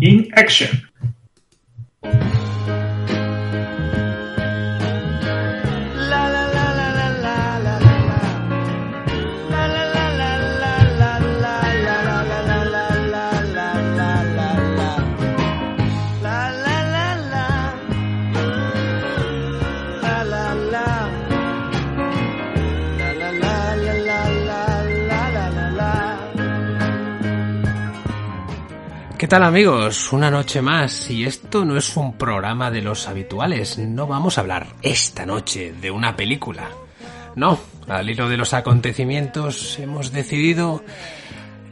In action. ¿Qué tal amigos? Una noche más y esto no es un programa de los habituales, no vamos a hablar esta noche de una película. No, al hilo de los acontecimientos hemos decidido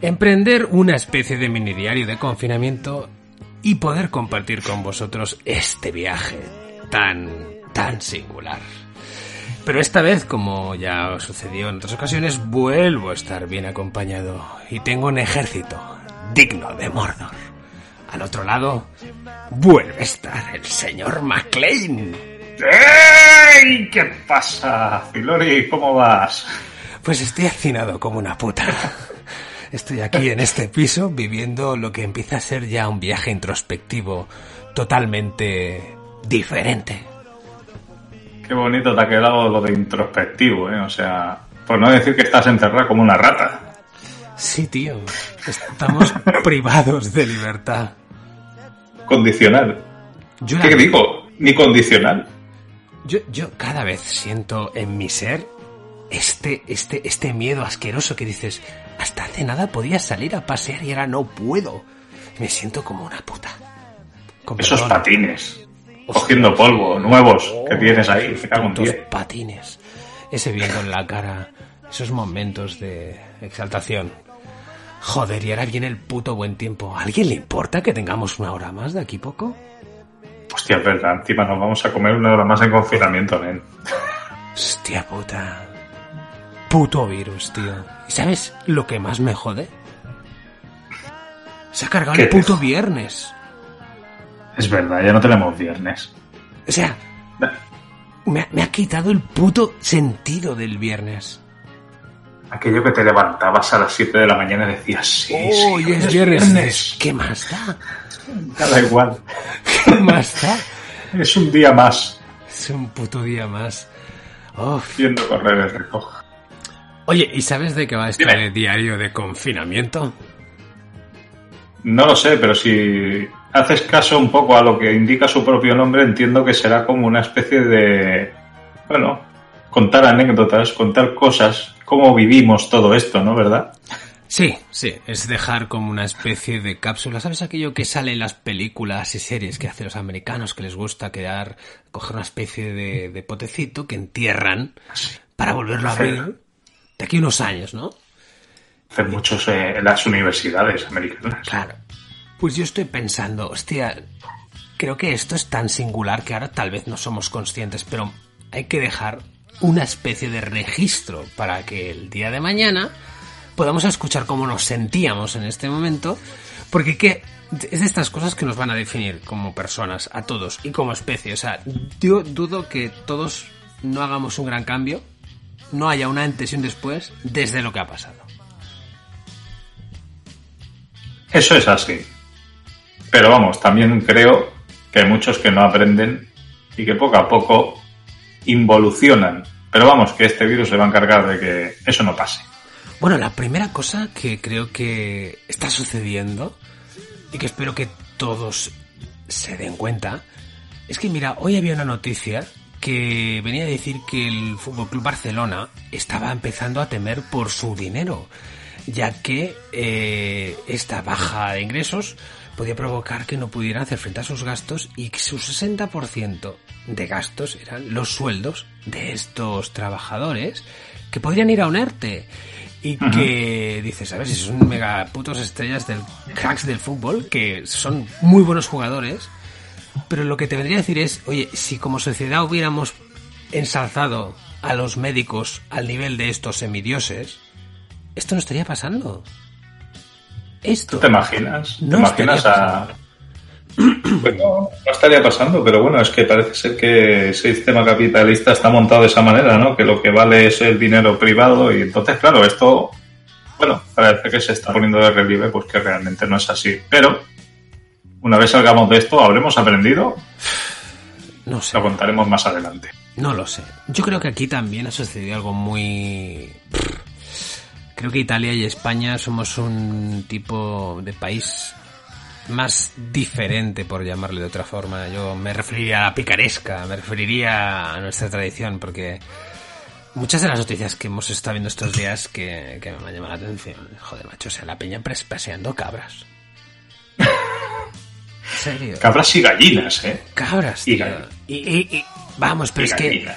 emprender una especie de mini diario de confinamiento y poder compartir con vosotros este viaje tan, tan singular. Pero esta vez, como ya sucedió en otras ocasiones, vuelvo a estar bien acompañado y tengo un ejército digno de Mordor. Al otro lado, vuelve a estar el señor MacLean. ¡Ey! ¿Qué pasa, Filori? ¿Cómo vas? Pues estoy hacinado como una puta. Estoy aquí en este piso viviendo lo que empieza a ser ya un viaje introspectivo totalmente diferente. Qué bonito te ha quedado lo de introspectivo, ¿eh? O sea, por no decir que estás encerrado como una rata. Sí, tío. Estamos privados de libertad. Condicional. Yo ¿Qué la- digo? Ni condicional. Yo, yo cada vez siento en mi ser este, este, este miedo asqueroso que dices, hasta hace nada podía salir a pasear y ahora no puedo. Me siento como una puta. Con Esos perdón. patines. Cogiendo polvo, nuevos, que tienes ahí. Esos patines. Ese viento en la cara. Esos momentos de exaltación. Joder, y ahora viene el puto buen tiempo. ¿A alguien le importa que tengamos una hora más de aquí poco? Hostia, es verdad. Encima nos vamos a comer una hora más en confinamiento, nen. Hostia puta. Puto virus, tío. ¿Y sabes lo que más me jode? Se ha cargado ¿Qué el puto viernes. Es verdad, ya no tenemos viernes. O sea, me, ha- me ha quitado el puto sentido del viernes. Aquello que te levantabas a las 7 de la mañana y decías, sí, sí, Hoy hoy es viernes. ¿Qué más da? Da igual. ¿Qué más da? Es un día más Es un puto día más. Uf. viendo correr el reloj. Oye, ¿y sabes de qué va este Dime. diario de confinamiento? No lo sé, pero si haces caso un poco a lo que indica su propio nombre, entiendo que será como una especie de, bueno, contar anécdotas, contar cosas, cómo vivimos todo esto, ¿no? ¿Verdad? Sí, sí, es dejar como una especie de cápsula. ¿Sabes aquello que sale en las películas y series que hacen los americanos que les gusta quedar, coger una especie de, de potecito que entierran para volverlo a abrir de aquí a unos años, ¿no? Hacen muchos eh, en las universidades americanas. Claro. Pues yo estoy pensando, hostia, creo que esto es tan singular que ahora tal vez no somos conscientes, pero hay que dejar una especie de registro para que el día de mañana podamos escuchar cómo nos sentíamos en este momento, porque que es de estas cosas que nos van a definir como personas, a todos, y como especie. O sea, yo dudo que todos no hagamos un gran cambio, no haya una antes y un después desde lo que ha pasado. Eso es así. Pero vamos, también creo que hay muchos que no aprenden y que poco a poco involucionan. Pero vamos, que este virus se va a encargar de que eso no pase. Bueno, la primera cosa que creo que está sucediendo y que espero que todos se den cuenta es que, mira, hoy había una noticia que venía a decir que el Fútbol Club Barcelona estaba empezando a temer por su dinero, ya que eh, esta baja de ingresos podía provocar que no pudieran hacer frente a sus gastos y que su 60% de gastos eran los sueldos de estos trabajadores que podrían ir a un ERTE. y que dices, a ver, si son mega putos estrellas del cracks del fútbol, que son muy buenos jugadores, pero lo que te vendría a decir es, oye, si como sociedad hubiéramos ensalzado a los médicos al nivel de estos semidioses, esto no estaría pasando. Esto. ¿Te imaginas? No ¿Te imaginas a.? Pues no, no estaría pasando, pero bueno, es que parece ser que el sistema capitalista está montado de esa manera, ¿no? Que lo que vale es el dinero privado y entonces, claro, esto, bueno, parece que se está poniendo de relieve, pues que realmente no es así. Pero, una vez salgamos de esto, ¿habremos aprendido? No sé. Lo contaremos más adelante. No lo sé. Yo creo que aquí también ha sucedido algo muy... Creo que Italia y España somos un tipo de país más diferente, por llamarle de otra forma. Yo me referiría a la picaresca, me referiría a nuestra tradición, porque muchas de las noticias que hemos estado viendo estos días que, que me han llamado la atención. Joder, macho, o sea, la peña paseando cabras. ¿En serio? Cabras y gallinas, ¿eh? Cabras, Y tío. gallinas. Y, y- y- vamos, pero Y es que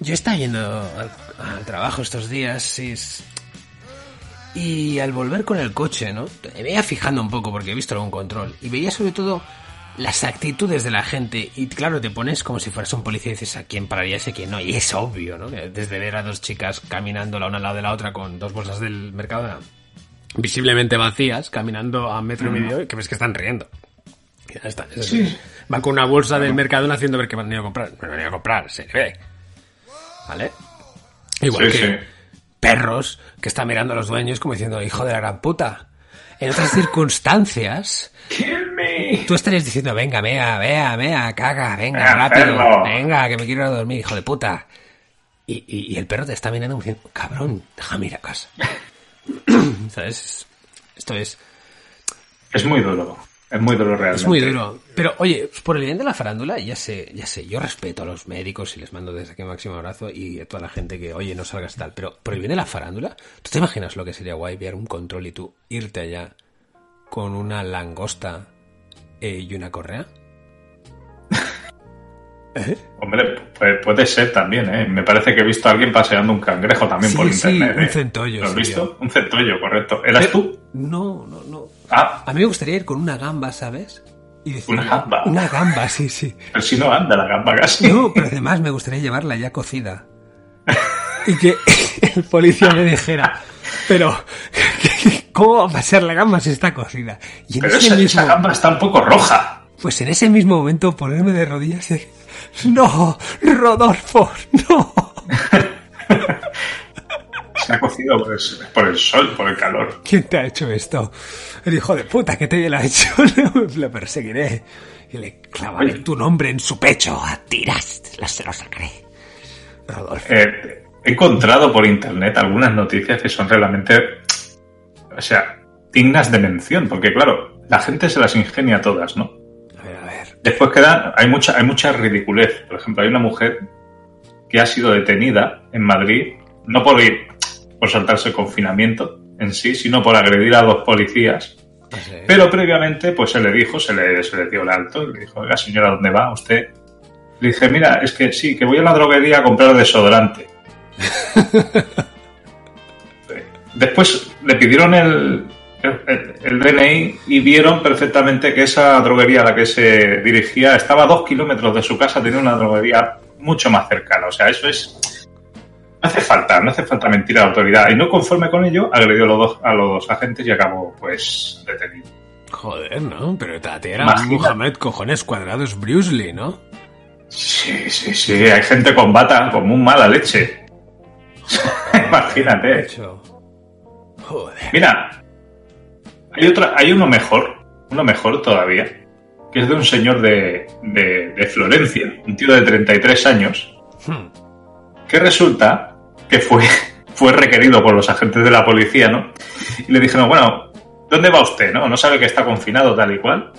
yo estaba yendo al, al trabajo estos días sí, es- y al volver con el coche, ¿no? Me veía fijando un poco porque he visto algún control y veía sobre todo las actitudes de la gente y claro, te pones como si fueras un policía y dices a quién pararías y a quién no y es obvio, ¿no? Desde ver a dos chicas caminando la una al lado de la otra con dos bolsas del mercado visiblemente vacías, caminando a metro y medio y que ves que están riendo. Ya está. Es decir, Van con una bolsa del mercado haciendo ver que van a ir a comprar. No van a ir a comprar, se le ve. ¿Vale? Igual Sí, que sí. Perros que están mirando a los dueños como diciendo, hijo de la gran puta. En otras circunstancias, Kill me. tú estarías diciendo, venga, mea, vea, mea, caga, venga, Venga, rápido, perro. venga, que me quiero ir a dormir, hijo de puta. Y, y- y el perro te está mirando diciendo, cabrón, déjame ir a casa. ¿Sabes? Esto es, Es muy duro. Es muy duro realmente. es muy duro. Pero, oye, por el bien de la farándula, ya sé, ya sé, yo respeto a los médicos y les mando desde aquí un máximo abrazo y a toda la gente que, oye, no salgas tal. Pero, por el bien de la farándula, ¿tú te imaginas lo que sería guay ver un control y tú irte allá con una langosta eh, y una correa? Hombre, pu- puede ser también, ¿eh? Me parece que he visto a alguien paseando un cangrejo también Sí, por sí, internet. un ¿eh? centollo ¿Lo has visto? Un centollo, correcto. ¿Eras tú? No, no, no. Ah, A mí me gustaría ir con una gamba, ¿sabes? Y decir, ¿Una gamba? Una gamba, sí, sí. pero si no anda la gamba casi. No, pero además me gustaría llevarla ya cocida. Y que el policía me dijera, pero, ¿cómo va a ser la gamba si está cocida? Y en Pero ese esa, mismo, esa gamba está un poco roja. pues en ese mismo momento ponerme de rodillas y decir, no, Rodolfo, no. Se ha cocido por el, por el sol, por el calor. ¿Quién te ha hecho esto? El hijo de puta que te lo ha hecho, lo perseguiré. Y le clavaré tu nombre en su pecho a tiras, se lo sacaré. Rodolfo. Eh, he encontrado por internet algunas noticias que son realmente, o sea, dignas de mención, porque claro, la gente se las ingenia todas, ¿no? A ver, a ver. Después quedan, hay mucha, hay mucha ridiculez. Por ejemplo, hay una mujer que ha sido detenida en Madrid, no por ir, por saltarse el confinamiento en sí, sino por agredir a dos policías. Pero previamente, pues se le dijo, se le, se le dio el alto, le dijo, oiga señora, ¿dónde va usted? Le dije, mira, es que sí, que voy a la droguería a comprar desodorante. Después le pidieron el, el, el DNI y vieron perfectamente que esa droguería a la que se dirigía estaba a dos kilómetros de su casa, tenía una droguería mucho más cercana. O sea, eso es... No hace falta, no hace falta mentir a la autoridad. Y no conforme con ello, agredió a los dos, a los dos agentes y acabó, pues, detenido. Joder, ¿no? Pero Tate era Imagina. Muhammad cojones cuadrados Bruce Lee, ¿no? Sí, sí, sí, hay gente con bata como un mala leche. Imagínate. Joder. Mira, hay otra, hay uno mejor, uno mejor todavía, que es de un señor de, de, de Florencia, un tío de 33 años, Hmm. que resulta que fue, fue requerido por los agentes de la policía, ¿no? Y le dijeron, bueno, ¿dónde va usted, no? ¿No sabe que está confinado tal y cual?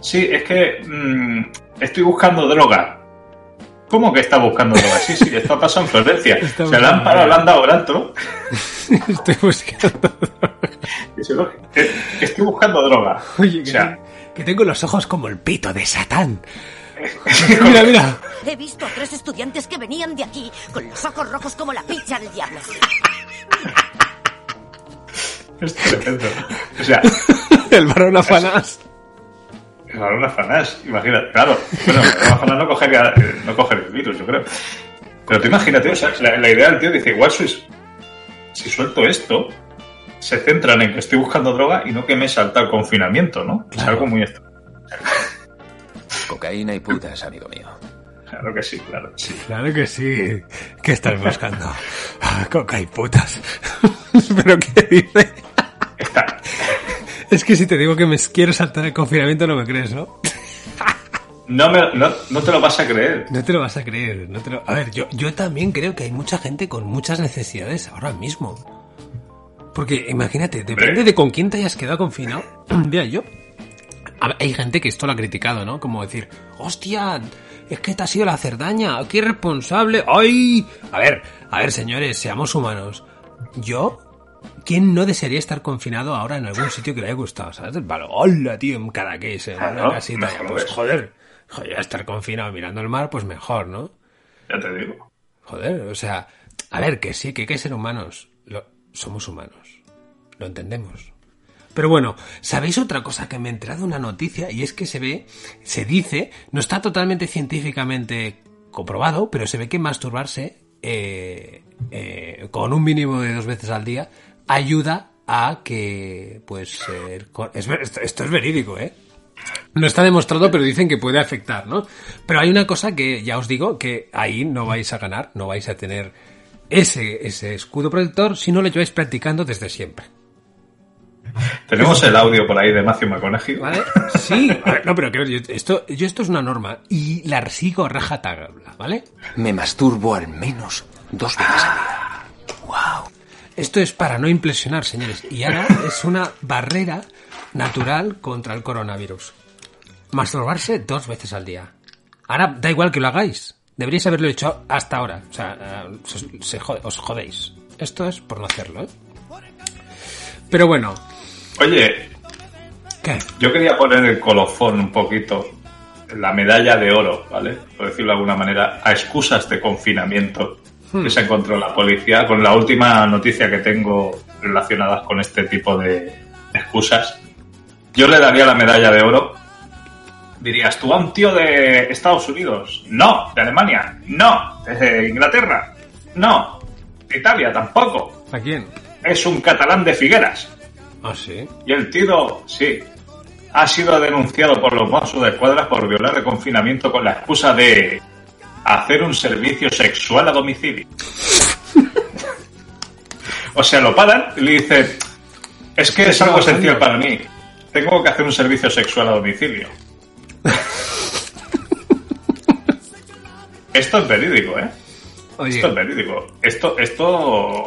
Sí, es que mm, estoy buscando droga. ¿Cómo que está buscando droga? Sí, sí, esto ha pasado en Florencia. Está Se le han parado, le droga. han dado. Estoy buscando. Dice, "No, que- que estoy buscando droga. Oye, O que, sea, que tengo los ojos como el pito de Satán. mira, mira. He visto a tres estudiantes que venían de aquí con los ojos rojos como la picha del diablo. Es tremendo. O sea, el varón afanás. el varón afanás, imagínate. Claro, bueno, el varón afanás no cogería, no cogería el virus, yo creo. Pero tú imagínate, o sea, la, la idea del tío dice, igual si, si suelto esto, se centran en que estoy buscando droga y no que me salta el confinamiento, ¿no? Es algo muy extraño. Cocaína y putas, amigo mío. Claro que sí, claro que sí. Claro que sí. ¿Qué estás buscando? Ah, Coca y putas. ¿Pero qué dice? Está, Es que si te digo que me quiero saltar el confinamiento no me crees, ¿no? no, me, no, no te lo vas a creer. No te lo vas a creer. No te lo... A ver, yo, yo también creo que hay mucha gente con muchas necesidades ahora mismo. Porque imagínate, depende de con quién te hayas quedado confinado. Mira, yo. Hay gente que esto lo ha criticado, ¿no? Como decir, hostia, es que te ha sido la cerdaña, qué irresponsable. ¡Ay! A ver, a ver, señores, seamos humanos. Yo, ¿quién no desearía estar confinado ahora en algún sitio que le haya gustado? ¿Sabes? Vale, hola, tío, en Cadaqués, en una Claro, casita. mejor Pues joder, joder, estar confinado mirando el mar, pues mejor, ¿no? Ya te digo. Joder, o sea, a ver, que sí, que hay que ser humanos. Lo- somos humanos. Lo entendemos. Pero bueno, ¿sabéis otra cosa que me he enterado una noticia? Y es que se ve, se dice, no está totalmente científicamente comprobado, pero se ve que masturbarse eh, eh, con un mínimo de dos veces al día ayuda a que, pues, es esto es verídico, ¿eh? No está demostrado, pero dicen que puede afectar, ¿no? Pero hay una cosa que ya os digo, que ahí no vais a ganar, no vais a tener ese, ese escudo protector si no lo lleváis practicando desde siempre. Tenemos el audio por ahí de Matthew McConaughey. ¿Vale? Sí, a ver, no, pero creo yo esto, yo esto es una norma y la sigo rajatabla, ¿vale? Me masturbo al menos dos veces al día. ¡Wow! Esto es para no impresionar, señores. Y ahora es una barrera natural contra el coronavirus. Masturbarse dos veces al día. Ahora da igual que lo hagáis. Deberíais haberlo hecho hasta ahora. O sea, eh, se- se jode- os jodéis. Esto es por no hacerlo, ¿eh? Pero bueno, Oye, ¿qué? yo quería poner el colofón un poquito, la medalla de oro, ¿vale? Por decirlo de alguna manera, a excusas de confinamiento que se encontró la policía con la última noticia que tengo relacionadas con este tipo de excusas. Yo le daría la medalla de oro. Dirías, ¿tú a un tío de Estados Unidos? No. ¿De Alemania? No. ¿De Inglaterra? No. ¿De Italia? Tampoco. ¿A quién? Es un catalán de Figueras. Ah, sí. Y el tío, sí, ha sido denunciado por los Mossos de Escuadra por violar el confinamiento con la excusa de hacer un servicio sexual a domicilio. o sea, lo paran y le dicen, es que es algo esencial para mí. Tengo que hacer un servicio sexual a domicilio. Esto es verídico, ¿eh? Oye, Esto es verídico. Esto, esto,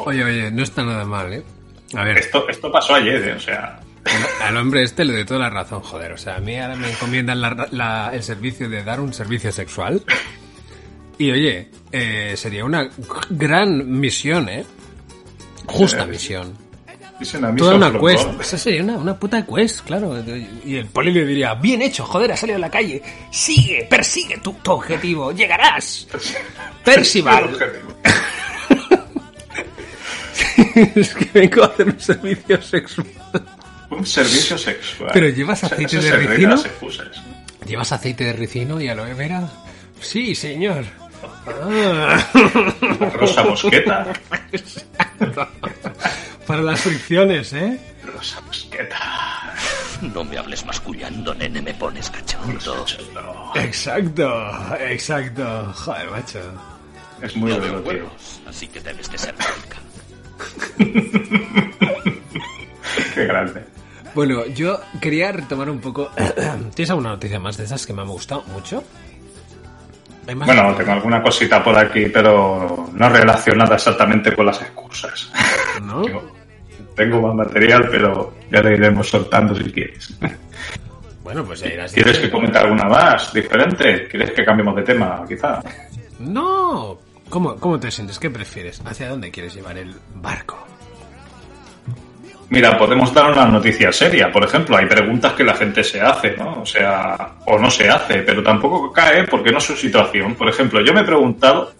oye, oye, no está nada mal, ¿eh? A ver, esto, esto pasó ayer, ¿eh? O sea, al hombre este le doy toda la razón, joder. O sea, a mí ahora me encomiendan la- la- el servicio de dar un servicio sexual. Y oye, eh, sería una gran misión, ¿eh? Justa Eh, misión. Toda una quest. Esa sería una, una puta quest, claro. Y el poli le diría, bien hecho, joder, has salido a la calle. Sigue, persigue tu, tu objetivo, llegarás. Percival. Es que vengo a hacer un servicio sexual. Un servicio sexual. Pero llevas O sea, aceite de ricino? ¿Llevas aceite de ricino y aloe vera? Sí, señor. Ah. Rosa mosqueta. Para las fricciones, ¿eh? Rosa mosqueta. No me hables mascullando, nene, me pones cachondo. No, Exacto, exacto. Joder, macho. es muy huevos, así que debes de ser rica. Qué grande. Bueno, yo quería retomar un poco. ¿Tienes alguna noticia más de esas que me han gustado mucho? Bueno, tengo alguna cosita por aquí, pero no relacionada exactamente con las excusas. ¿no? Tengo, más material, pero ya le iremos soltando si quieres. Bueno, pues ya irás. ¿Quieres que comente alguna más diferente? ¿Quieres que cambiemos de tema, quizá? No. ¿Cómo, ¿Cómo te sientes? ¿Qué prefieres? ¿Hacia dónde quieres llevar el barco? Mira, podemos dar una noticia seria. Por ejemplo, hay preguntas que la gente se hace, ¿no? O sea, o no se hace, pero tampoco cae porque no es su situación. Por ejemplo, yo me he preguntado,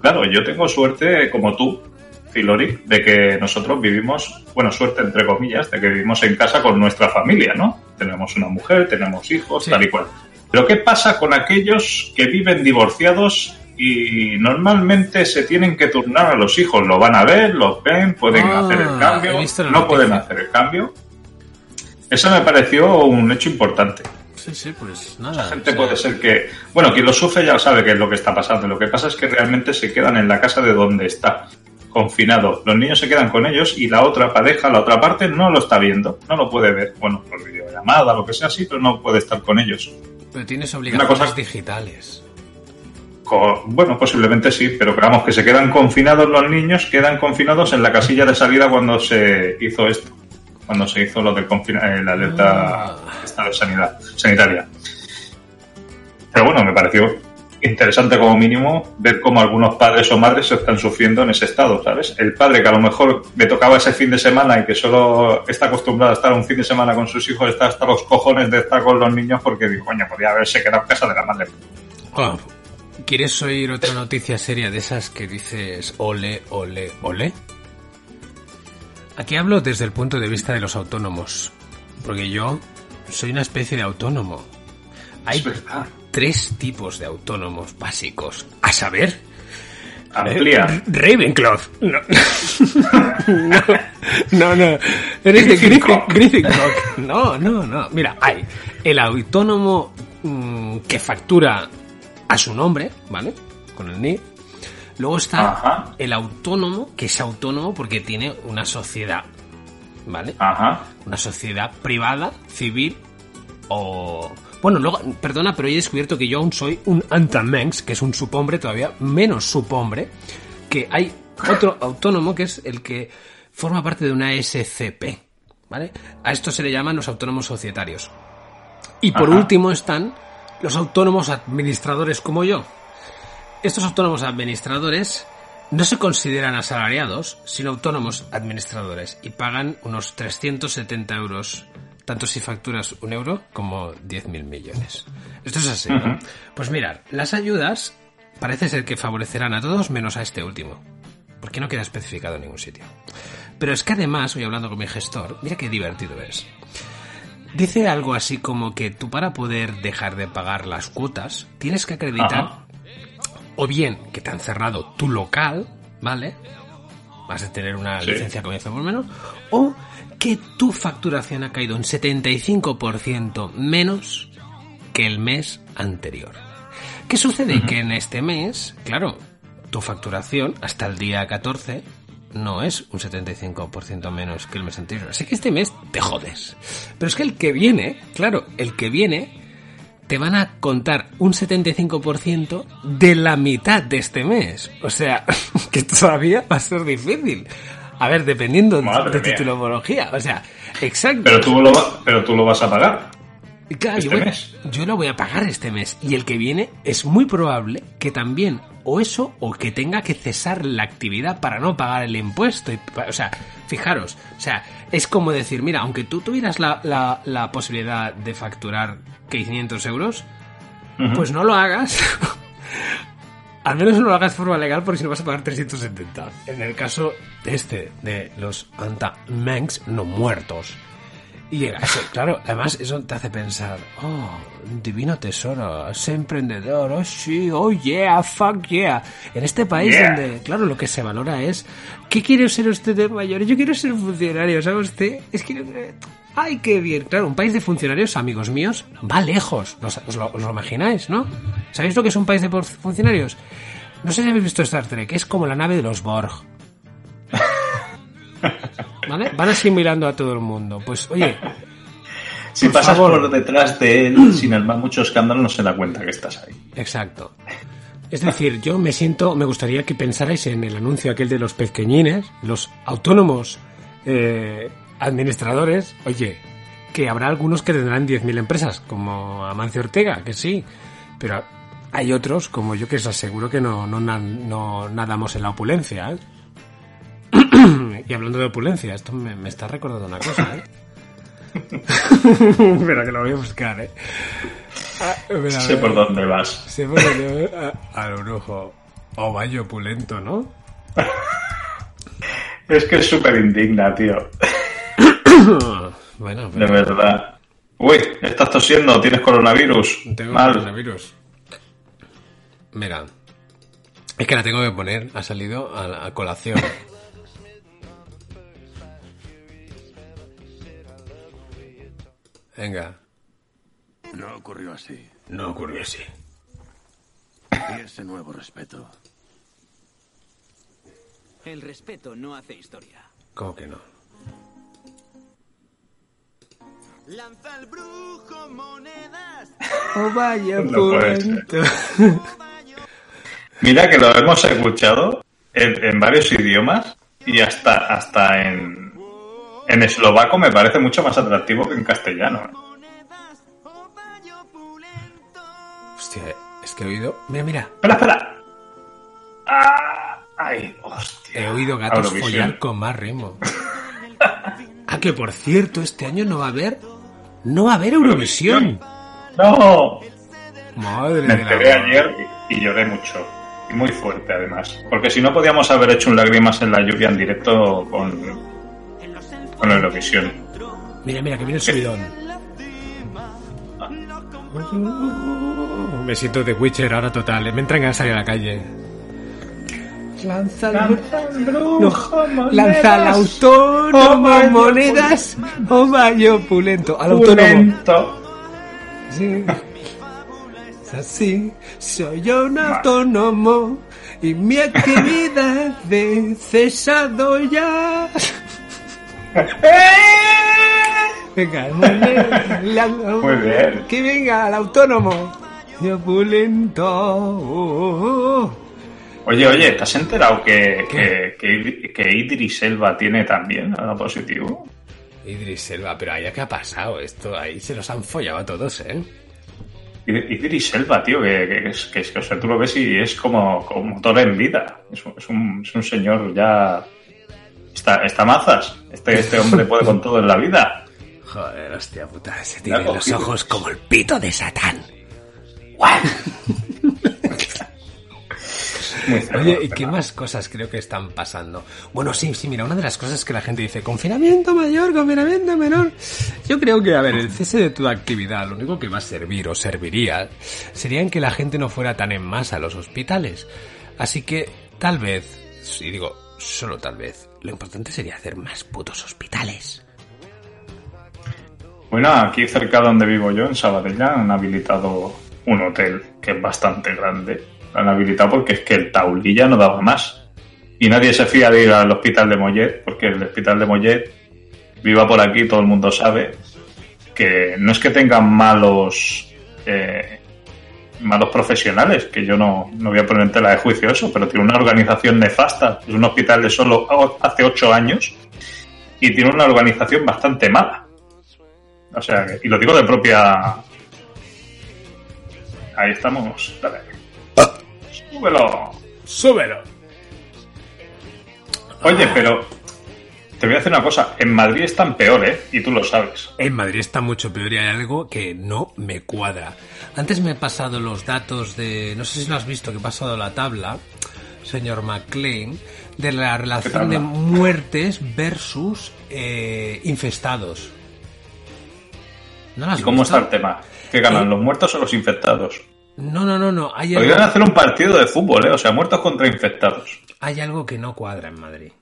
claro, yo tengo suerte como tú, Filori, de que nosotros vivimos, bueno, suerte entre comillas, de que vivimos en casa con nuestra familia, ¿no? Tenemos una mujer, tenemos hijos, Sí. tal y cual. Pero ¿qué pasa con aquellos que viven divorciados y normalmente se tienen que turnar a los hijos? Lo van a ver, los ven, pueden Ah, hacer el cambio, no noticia. pueden hacer el cambio. Eso me pareció un hecho importante. Sí, sí, pues nada. La gente o sea, puede ser que, bueno, quien lo sufre ya sabe qué es lo que está pasando. Lo que pasa es que realmente se quedan en la casa de donde está, confinado. Los niños se quedan con ellos y la otra pareja, la otra parte, no lo está viendo, no lo puede ver. Bueno, por videollamada, lo que sea así, pero no puede estar con ellos. Pero tienes obligaciones cosa- Co- Bueno, posiblemente sí, pero creamos que se quedan confinados los niños, quedan confinados en la casilla de salida cuando se hizo esto, cuando se hizo lo de confina- eh, la alerta Ah. de sanidad, sanitaria. Pero bueno, me pareció interesante como mínimo ver cómo algunos padres o madres se están sufriendo en ese estado, ¿sabes? El padre que a lo mejor le tocaba ese fin de semana y que solo está acostumbrado a estar un fin de semana con sus hijos, está hasta los cojones de estar con los niños porque digo, coño, podría haberse quedado en casa de la madre. Oh, ¿Quieres oír otra noticia seria de esas que dices ole, ole, ole? Aquí hablo desde el punto de vista de los autónomos, porque yo soy una especie de autónomo. Hay tres tipos de autónomos básicos, a saber, Amplía. Eh, Ravenclaw. No. no, no, no. Eres de Griffin. No, no, no. Mira, hay el autónomo mm, que factura a su nombre, ¿vale? Con el NIF. Luego está Ajá. el autónomo, que es autónomo porque tiene una sociedad, ¿vale? Ajá. Una sociedad privada, civil o... Bueno, luego, perdona, pero he descubierto que yo aún soy un antamenx, que es un subhombre todavía menos subhombre, que hay otro autónomo que es el que forma parte de una SCP, ¿vale? A esto se le llaman los autónomos societarios. Y por Ajá. último están los autónomos administradores como yo. Estos autónomos administradores no se consideran asalariados, sino autónomos administradores y pagan unos 370 euros, tanto si facturas un euro como 10.000 millones. Esto es así, ¿no? Pues mirar, las ayudas parece ser que favorecerán a todos menos a este último, porque no queda especificado en ningún sitio. Pero es que además, voy hablando con mi gestor, mira qué divertido es. Dice algo así como que tú para poder dejar de pagar las cuotas tienes que acreditar Ajá. o bien que te han cerrado tu local, ¿vale? Vas a tener una Sí. licencia comienzo por menos, o que tu facturación ha caído un 75% menos que el mes anterior. ¿Qué sucede? Que en este mes, claro, tu facturación hasta el día 14 no es un 75% menos que el mes anterior. Así que este mes te jodes. Pero es que el que viene, claro, el que viene te van a contar un 75% de la mitad de este mes. O sea, que todavía va a ser difícil. A ver, dependiendo Madre de tu titulología. O sea, exacto. Pero tú lo, va- pero tú lo vas a pagar. Claro, este yo, voy- mes. yo lo voy a pagar este mes. Y el que viene es muy probable que también, o eso, o que tenga que cesar la actividad para no pagar el impuesto. O sea, fijaros, o sea, es como decir, mira, aunque tú tuvieras la, la- la posibilidad de facturar 500 euros, pues no lo hagas. Al menos no lo hagas de forma legal porque si no vas a pagar 370. En el caso de este, de los Antamengs no muertos. Y eso, claro, además eso te hace pensar, oh, divino tesoro, sé emprendedor, oh sí, oh yeah, fuck yeah. En este país Yeah. donde, claro, lo que se valora es, ¿qué quiere ser usted de mayor? Yo quiero ser funcionario, ¿sabe usted? Es que, ay, qué bien. Claro, un país de funcionarios, amigos míos, va lejos. ¿Os, lo, os lo imagináis, no? ¿Sabéis lo que es un país de funcionarios? No sé si habéis visto Star Trek, es como la nave de los Borg. ¿Vale? Van asimilando a todo el mundo. Pues, oye, Si por pasas favor. por detrás de él sin armar mucho escándalo, no se da cuenta que estás ahí. Exacto. Es decir, yo me siento, me gustaría que pensarais en el anuncio aquel de los pequeñines, los autónomos eh, administradores. Oye, que habrá algunos que tendrán 10.000 empresas, como Amancio Ortega, que sí, pero hay otros, como yo, que os aseguro que no, no nadamos en la opulencia. ¿eh? y hablando de opulencia, esto me, me está recordando una cosa, ¿eh? Espera, que lo voy a buscar, ¿eh? Ah, espera, Sé por dónde vas. Se pone a- al brujo. O vaya opulento, ¿no? Es que es súper indigna, tío. bueno, De pero verdad. Uy, estás tosiendo, tienes coronavirus. tengo Mal. coronavirus. Mira, es que la tengo que poner, ha salido a, la- a colación. Venga, No ocurrió así. no ocurrió así. Y ese nuevo respeto. El respeto no hace historia. ¿Cómo que no? Lanza el brujo monedas. Oh, vaya No puede ser. puente. Mira que lo hemos escuchado en, en varios idiomas y hasta, hasta en, en eslovaco me parece mucho más atractivo que en castellano. ¿eh? Hostia, es que he oído... Mira, mira, Espera, espera. Ah, ay, hostia. he oído gatos follar con más ritmo. Ah, que por cierto, este año no va a haber... No va a haber Eurovisión. No. Madre Me de la enteré ayer y, y lloré mucho. Y muy fuerte, además. Porque si no, podíamos haber hecho un lágrimas en la lluvia en directo con, con Eurovisión. Mira, mira, que viene el subidón. Me siento de Witcher ahora total. Me entran ganas de salir a la calle. Lanza el brujo, lanza al autónomo monedas o vaya opulento. Al autónomo. Sí. Es así, soy yo un autónomo y mi actividad he cesado ya. Venga, la- Muy bien. que venga el autónomo opulento. Oh, oh. Oye, oye, ¿te has enterado que, que, que, que Idris Elba tiene también algo positivo? Idris Elba, pero ahí qué ha pasado esto, ahí se los han follado a todos, ¿eh? Id- Idris Elba, tío, que, que, es- que, o sea, tú lo ves y es como, como todo en vida. Es un, es un señor ya... Está, está mazas. Este, este hombre puede con todo en la vida. Joder, hostia puta, Ya tiene los ojos como el pito de Satán. Oye, ¿y qué más cosas creo que están pasando? Bueno, sí, sí, mira, una de las cosas que la gente dice, confinamiento mayor, confinamiento menor. Yo creo que, a ver, el cese de toda actividad, lo único que va a servir o serviría, sería en que la gente no fuera tan en masa a los hospitales. Así que, tal vez, y digo, solo tal vez, lo importante sería hacer más putos hospitales. Bueno, aquí cerca donde vivo yo, en Sabadell, han habilitado un hotel que es bastante grande. Lo han habilitado porque es que el taulilla no daba más. Y nadie se fía de ir al hospital de Mollet, porque el hospital de Mollet, viva por aquí, todo el mundo sabe que no es que tengan malos eh, malos profesionales, que yo no, no voy a poner en tela de juicio eso, pero tiene una organización nefasta. Es un hospital de solo hace ocho años y tiene una organización bastante mala. O sea, y lo digo de propia. Ahí estamos. Dale. Súbelo. ¡Súbelo! Oye, pero te voy a decir una cosa. En Madrid están peor, ¿eh? Y tú lo sabes. En Madrid está mucho peor y hay algo que no me cuadra. Antes me he pasado los datos de... No sé si lo has visto, que he pasado la tabla, señor McLean, de la relación de muertes versus eh, infestados. ¿No ¿Y cómo visto? está el tema? ¿Qué ganan, Eh, los muertos o los infectados? No, no, no, no. Hay Podrían algo, hacer un partido de fútbol, ¿eh? O sea, muertos contra infectados. hay algo que no cuadra en Madrid.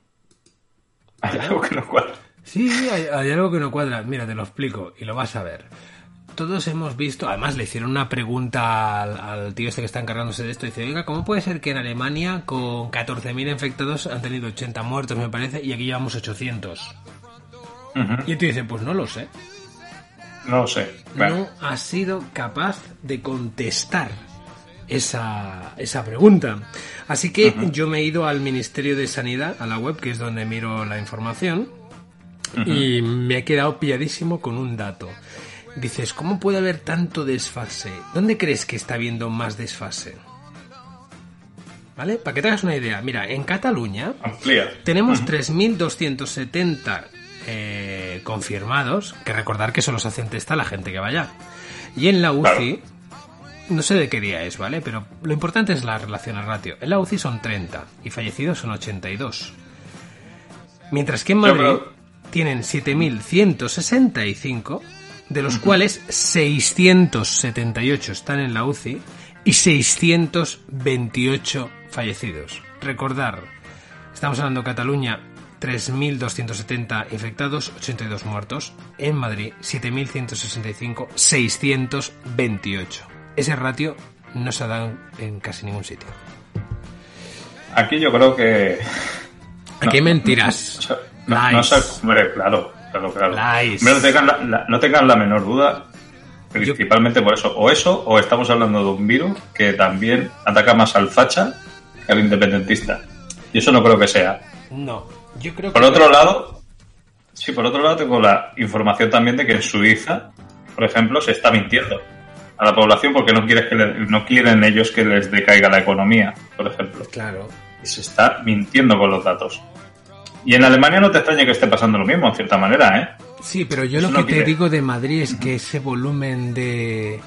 Hay algo que no cuadra. Sí, sí, hay, hay algo que no cuadra. Mira, te lo explico y lo vas a ver. Todos hemos visto, además le hicieron una pregunta al, al tío este que está encargándose de esto. Dice, oiga, ¿cómo puede ser que en Alemania con 14.000 infectados han tenido 80 muertos, me parece, y aquí llevamos 800? Ujú. Y tú dices, pues no lo sé. No lo sé. No ha sido capaz de contestar esa, esa pregunta. Así que yo me he ido al Ministerio de Sanidad, a la web, que es donde miro la información, y me he quedado pilladísimo con un dato. Dices, ¿cómo puede haber tanto desfase? ¿Dónde crees que está habiendo más desfase? ¿Vale? Para que te hagas una idea. Mira, en Cataluña amplía. tenemos 3.270 eh, confirmados, que recordar que solo se hacen test a la gente que vaya. Y en la UCI, no sé de qué día es, ¿vale? Pero lo importante es la relación al ratio. En la UCI son 30 y fallecidos son 82. Mientras que en Madrid creo- tienen 7.165, de los cuales 678 están en la UCI y 628 fallecidos. Recordar, estamos hablando de Cataluña, 3.270 infectados, 82 muertos. En Madrid, 7.165, 628. Ese ratio no se da en casi ningún sitio. Aquí yo creo que. Aquí hay mentiras. no, no sé- hombre, claro, claro, claro. Lies. Hombre, no, tengan la, la- no tengan la menor duda, principalmente por eso. O eso, o estamos hablando de un virus que también ataca más al facha que al independentista. Y eso no creo que sea. No, yo creo Por que... otro lado, sí, por otro lado tengo la información también de que en Suiza, por ejemplo, se está mintiendo a la población porque no, quieres que le- no quieren ellos que les decaiga la economía, por ejemplo. Claro. Y se está mintiendo con los datos. Y en Alemania no te extraña que esté pasando lo mismo, en cierta manera, ¿eh? Sí, pero yo Eso lo no que te quiere- digo de Madrid es que ese volumen de,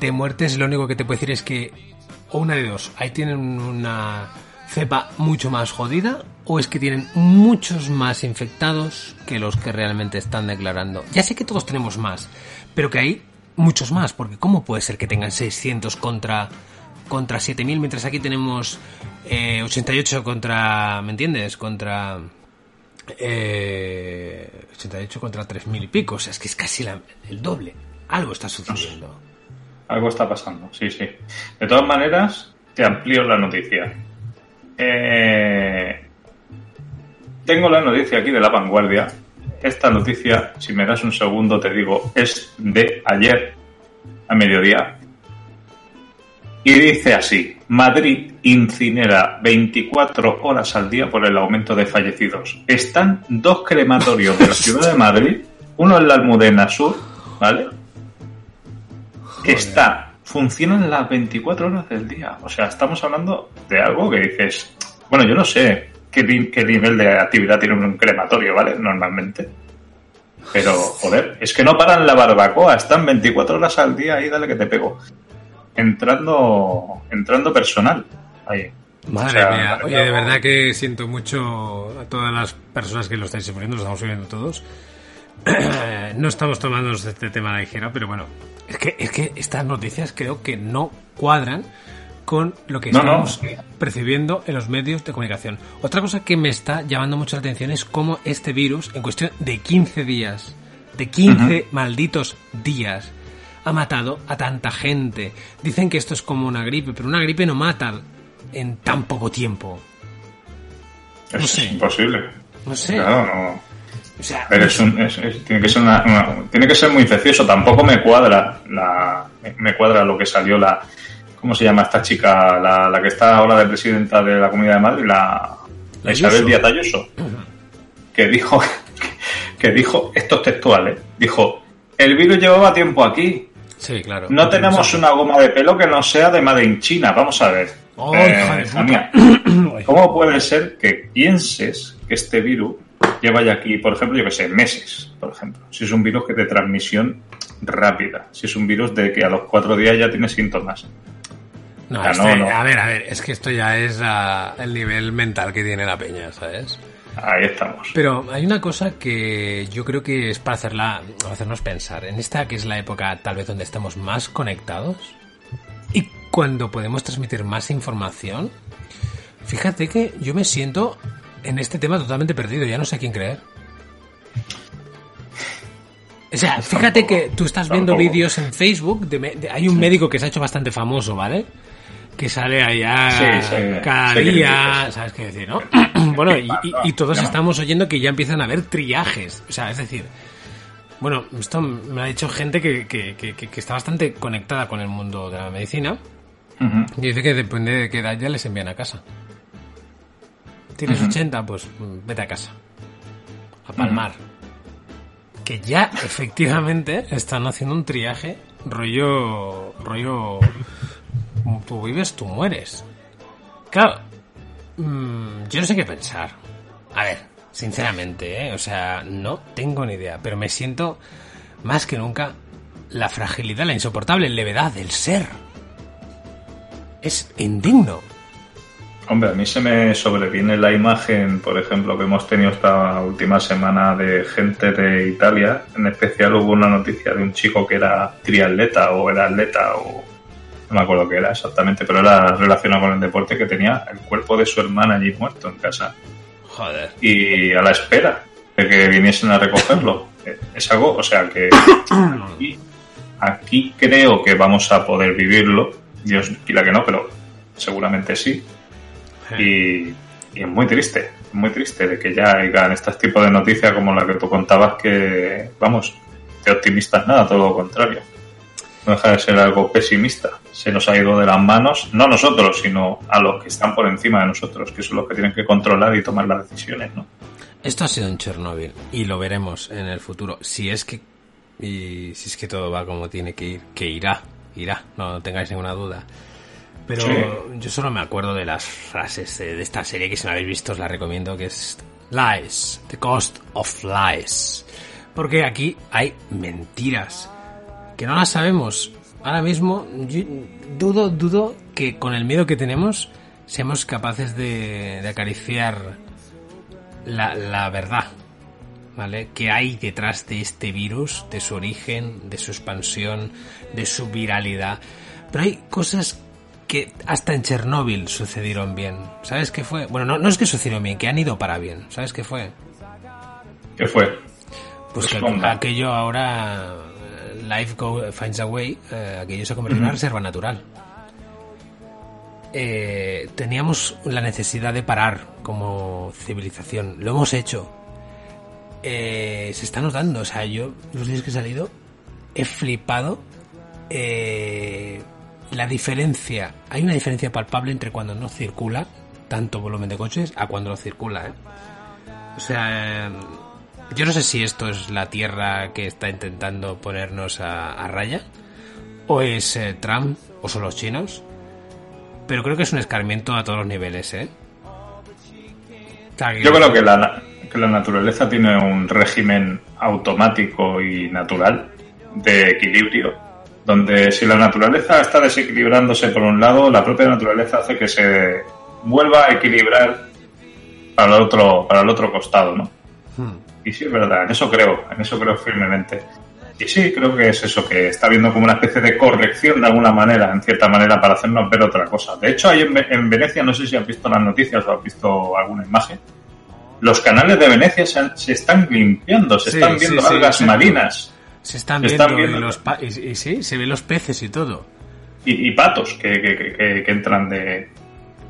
de muertes, lo único que te puedo decir es que, o una de dos, ahí tienen una cepa mucho más jodida, o es que tienen muchos más infectados que los que realmente están declarando. Ya sé que todos tenemos más, pero que hay muchos más, porque ¿cómo puede ser que tengan 600 contra contra 7000 mientras aquí tenemos eh, 88 contra, ¿me entiendes? Contra eh, 88 contra 3000 y pico, o sea, es que es casi la- el doble. Algo está sucediendo. Algo está pasando, sí, sí. De todas maneras, te amplío la noticia. Eh, tengo la noticia aquí de la vanguardia. Esta noticia, si me das un segundo, te digo, es de ayer a mediodía. Y dice así, Madrid incinera 24 horas al día por el aumento de fallecidos. Están dos crematorios de la ciudad de Madrid, uno en la Almudena Sur, ¿vale? que está, funcionan las 24 horas del día. O sea, estamos hablando de algo que dices, bueno, yo no sé qué, ni- qué nivel de actividad tiene un crematorio, ¿vale? Normalmente. Pero, joder, es que no paran la barbacoa, están 24 horas al día ahí, dale que te pego. Entrando, entrando personal. Ahí. Madre O sea, mía, oye, de verdad que siento mucho a todas las personas que lo estáis sufriendo, lo estamos sufriendo todos. no estamos tomando este tema a la ligera, pero bueno, es que, es que estas noticias creo que no cuadran con lo que No, no. estamos percibiendo en los medios de comunicación. Otra cosa que me está llamando mucho la atención es cómo este virus, en cuestión de 15 días, de 15 malditos días, ha matado a tanta gente. Dicen que esto es como una gripe, pero una gripe no mata en tan poco tiempo. Es sé. imposible. No sé. Claro, no. O sea, Pero es un- es- es- tiene, que ser una- una- tiene que ser muy infeccioso. Tampoco me cuadra la, me cuadra lo que salió la. ¿Cómo se llama esta chica? La, la que está ahora de presidenta de la Comunidad de Madrid, la, la Isabel. Díaz Ayuso. Que dijo, que dijo, esto es textual, ¿eh? Dijo, el virus llevaba tiempo aquí. sí, claro. No tenemos una goma de pelo que no sea de Made in China, vamos a ver. Oh, Eh. Ania, ¿Cómo puede ser que pienses que este virus lleva ya aquí, por ejemplo, yo que sé, meses, por ejemplo? Si es un virus que de transmisión rápida, si es un virus de que a los cuatro días ya tiene síntomas. No, Ah, este- no, no. a ver, a ver, es que esto ya es ah, el nivel mental que tiene la peña, ¿sabes? Ahí estamos. Pero hay una cosa que yo creo que es para hacerla, hacernos pensar. En esta que es la época tal vez donde estamos más conectados y cuando podemos transmitir más información, fíjate que yo me siento en este tema totalmente perdido, ya no sé a quién creer. O sea, fíjate que tú estás viendo vídeos en Facebook, de de- hay un médico que se ha hecho bastante famoso, ¿vale? Que sale allá Sí, sí, cada día. ¿sabes qué decir, no? bueno, y, y- y todos estamos oyendo que ya empiezan a haber triajes, o sea, es decir, bueno, esto me ha dicho gente que, que- que- está bastante conectada con el mundo de la medicina Ujú. y dice que depende de qué edad ya les envían a casa. ¿Tienes 80? Pues mm, vete a casa. A palmar. Que ya efectivamente están haciendo un triaje rollo... rollo... Tú vives, tú mueres. Claro, mm, yo no sé qué pensar. A ver, sinceramente, ¿eh? o sea, no tengo ni idea, pero me siento más que nunca la fragilidad, la insoportable levedad del ser. Es indigno. Hombre, a mí se me sobreviene la imagen, por ejemplo, que hemos tenido esta última semana de gente de Italia. En especial hubo una noticia de un chico que era triatleta o era atleta o no me acuerdo qué era exactamente, pero era relacionado con el deporte que tenía el cuerpo de su hermana allí muerto en casa Joder. y a la espera de que viniesen a recogerlo. Es algo, o sea que aquí, aquí creo que vamos a poder vivirlo. Dios quiera que no, pero seguramente sí. Y, y es muy triste, muy triste de que ya hagan este tipo de noticias como la que tú contabas que, vamos, de optimistas nada, todo lo contrario. No deja de ser algo pesimista. Se nos ha ido de las manos, no a nosotros, sino a los que están por encima de nosotros, que son los que tienen que controlar y tomar las decisiones, ¿no? Esto ha sido en Chernóbil y lo veremos en el futuro. Si es que y si es que todo va como tiene que ir, que irá, irá, no tengáis ninguna duda. Pero Sí. yo solo me acuerdo de las frases de, de esta serie que si no habéis visto os la recomiendo, que es Lies, The Cost of Lies. Porque aquí hay mentiras que no las sabemos. Ahora mismo yo dudo, dudo que con el miedo que tenemos seamos capaces de, de acariciar la, la verdad, ¿vale? Que hay detrás de este virus, de su origen, de su expansión, de su viralidad. Pero hay cosas que hasta en Chernóbil sucedieron bien. ¿Sabes qué fue? Bueno, no, no es que sucedieron bien, que han ido para bien. ¿Sabes qué fue? ¿Qué fue? Pues que Responda. aquello ahora, Life go, Finds a Way, eh, aquello se convirtió en una reserva natural. Eh, teníamos la necesidad de parar como civilización. Lo hemos hecho. Eh, se está notando. O sea, yo los días que he salido he flipado. eh, la diferencia. Hay una diferencia palpable entre cuando no circula tanto volumen de coches a cuando lo circula. ¿eh? O sea, eh, yo no sé si esto es la Tierra que está intentando ponernos a, a raya, o es eh, Trump, o son los chinos, pero creo que es un escarmiento a todos los niveles, ¿eh? Yo creo que la, que la naturaleza tiene un régimen automático y natural de equilibrio, donde si la naturaleza está desequilibrándose por un lado, la propia naturaleza hace que se vuelva a equilibrar para el otro, para el otro costado, ¿no? Hmm. Y sí, es verdad, en eso creo, en eso creo firmemente. Y sí, creo que es eso, que está viendo como una especie de corrección de alguna manera, en cierta manera, para hacernos ver otra cosa. De hecho, ahí en, Ve- en Venecia, no sé si has visto las noticias o has visto alguna imagen, los canales de Venecia se, han- se están limpiando, se Sí, están viendo sí, algas marinas Se están Se viendo, están y viendo. los y, y sí, se ven los peces y todo. y, y patos que- que- que entran de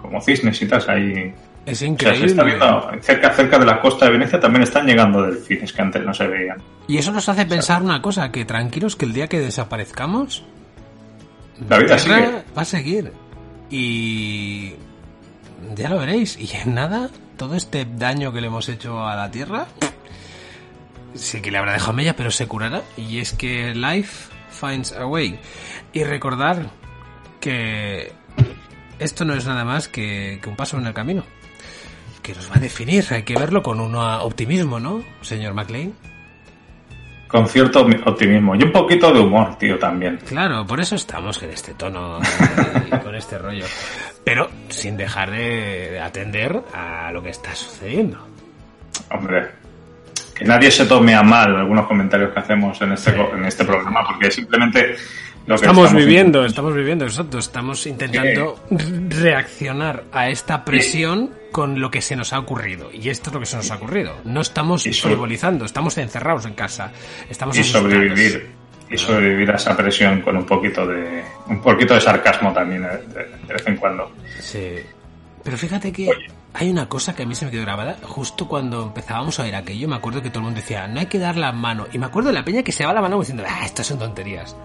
como cisnes y tal. Ahí, Es o sea, se increíble. está viendo cerca, cerca de la costa de Venecia también están llegando delfines que antes no se veían. Y eso nos hace pensar una cosa, que tranquilos que el día que desaparezcamos, La vida sigue. va a seguir. Y ya lo veréis. Y en nada, todo este daño que le hemos hecho a la Tierra, sí que le habrá dejado mella, pero se curará. Y es que life finds a way. Y recordar que esto no es nada más que, que un paso en el camino. Que nos va a definir. Hay que verlo con un optimismo, ¿no, señor McLean? Con cierto optimismo y un poquito de humor, tío, también. Claro, por eso estamos en este tono y con este rollo. Pero sin dejar de, de atender a lo que está sucediendo. Hombre, que nadie se tome a mal algunos comentarios que hacemos en este, en este programa, porque simplemente lo que Estamos viviendo, intentando- estamos viviendo, exacto. Estamos intentando reaccionar a esta presión con lo que se nos ha ocurrido. Y esto es lo que se nos ha ocurrido. No estamos frivolizando, estamos encerrados en casa. Estamos y sobrevivir y sobrevivir a esa presión con un poquito de un poquito de sarcasmo también eh, de, de vez en cuando. Sí. Pero fíjate que hay una cosa que a mí se me quedó grabada. Justo cuando empezábamos a oír aquello, me acuerdo que todo el mundo decía, no hay que dar la mano. Y me acuerdo de la peña que se daba la mano diciendo, ah, estas son tonterías.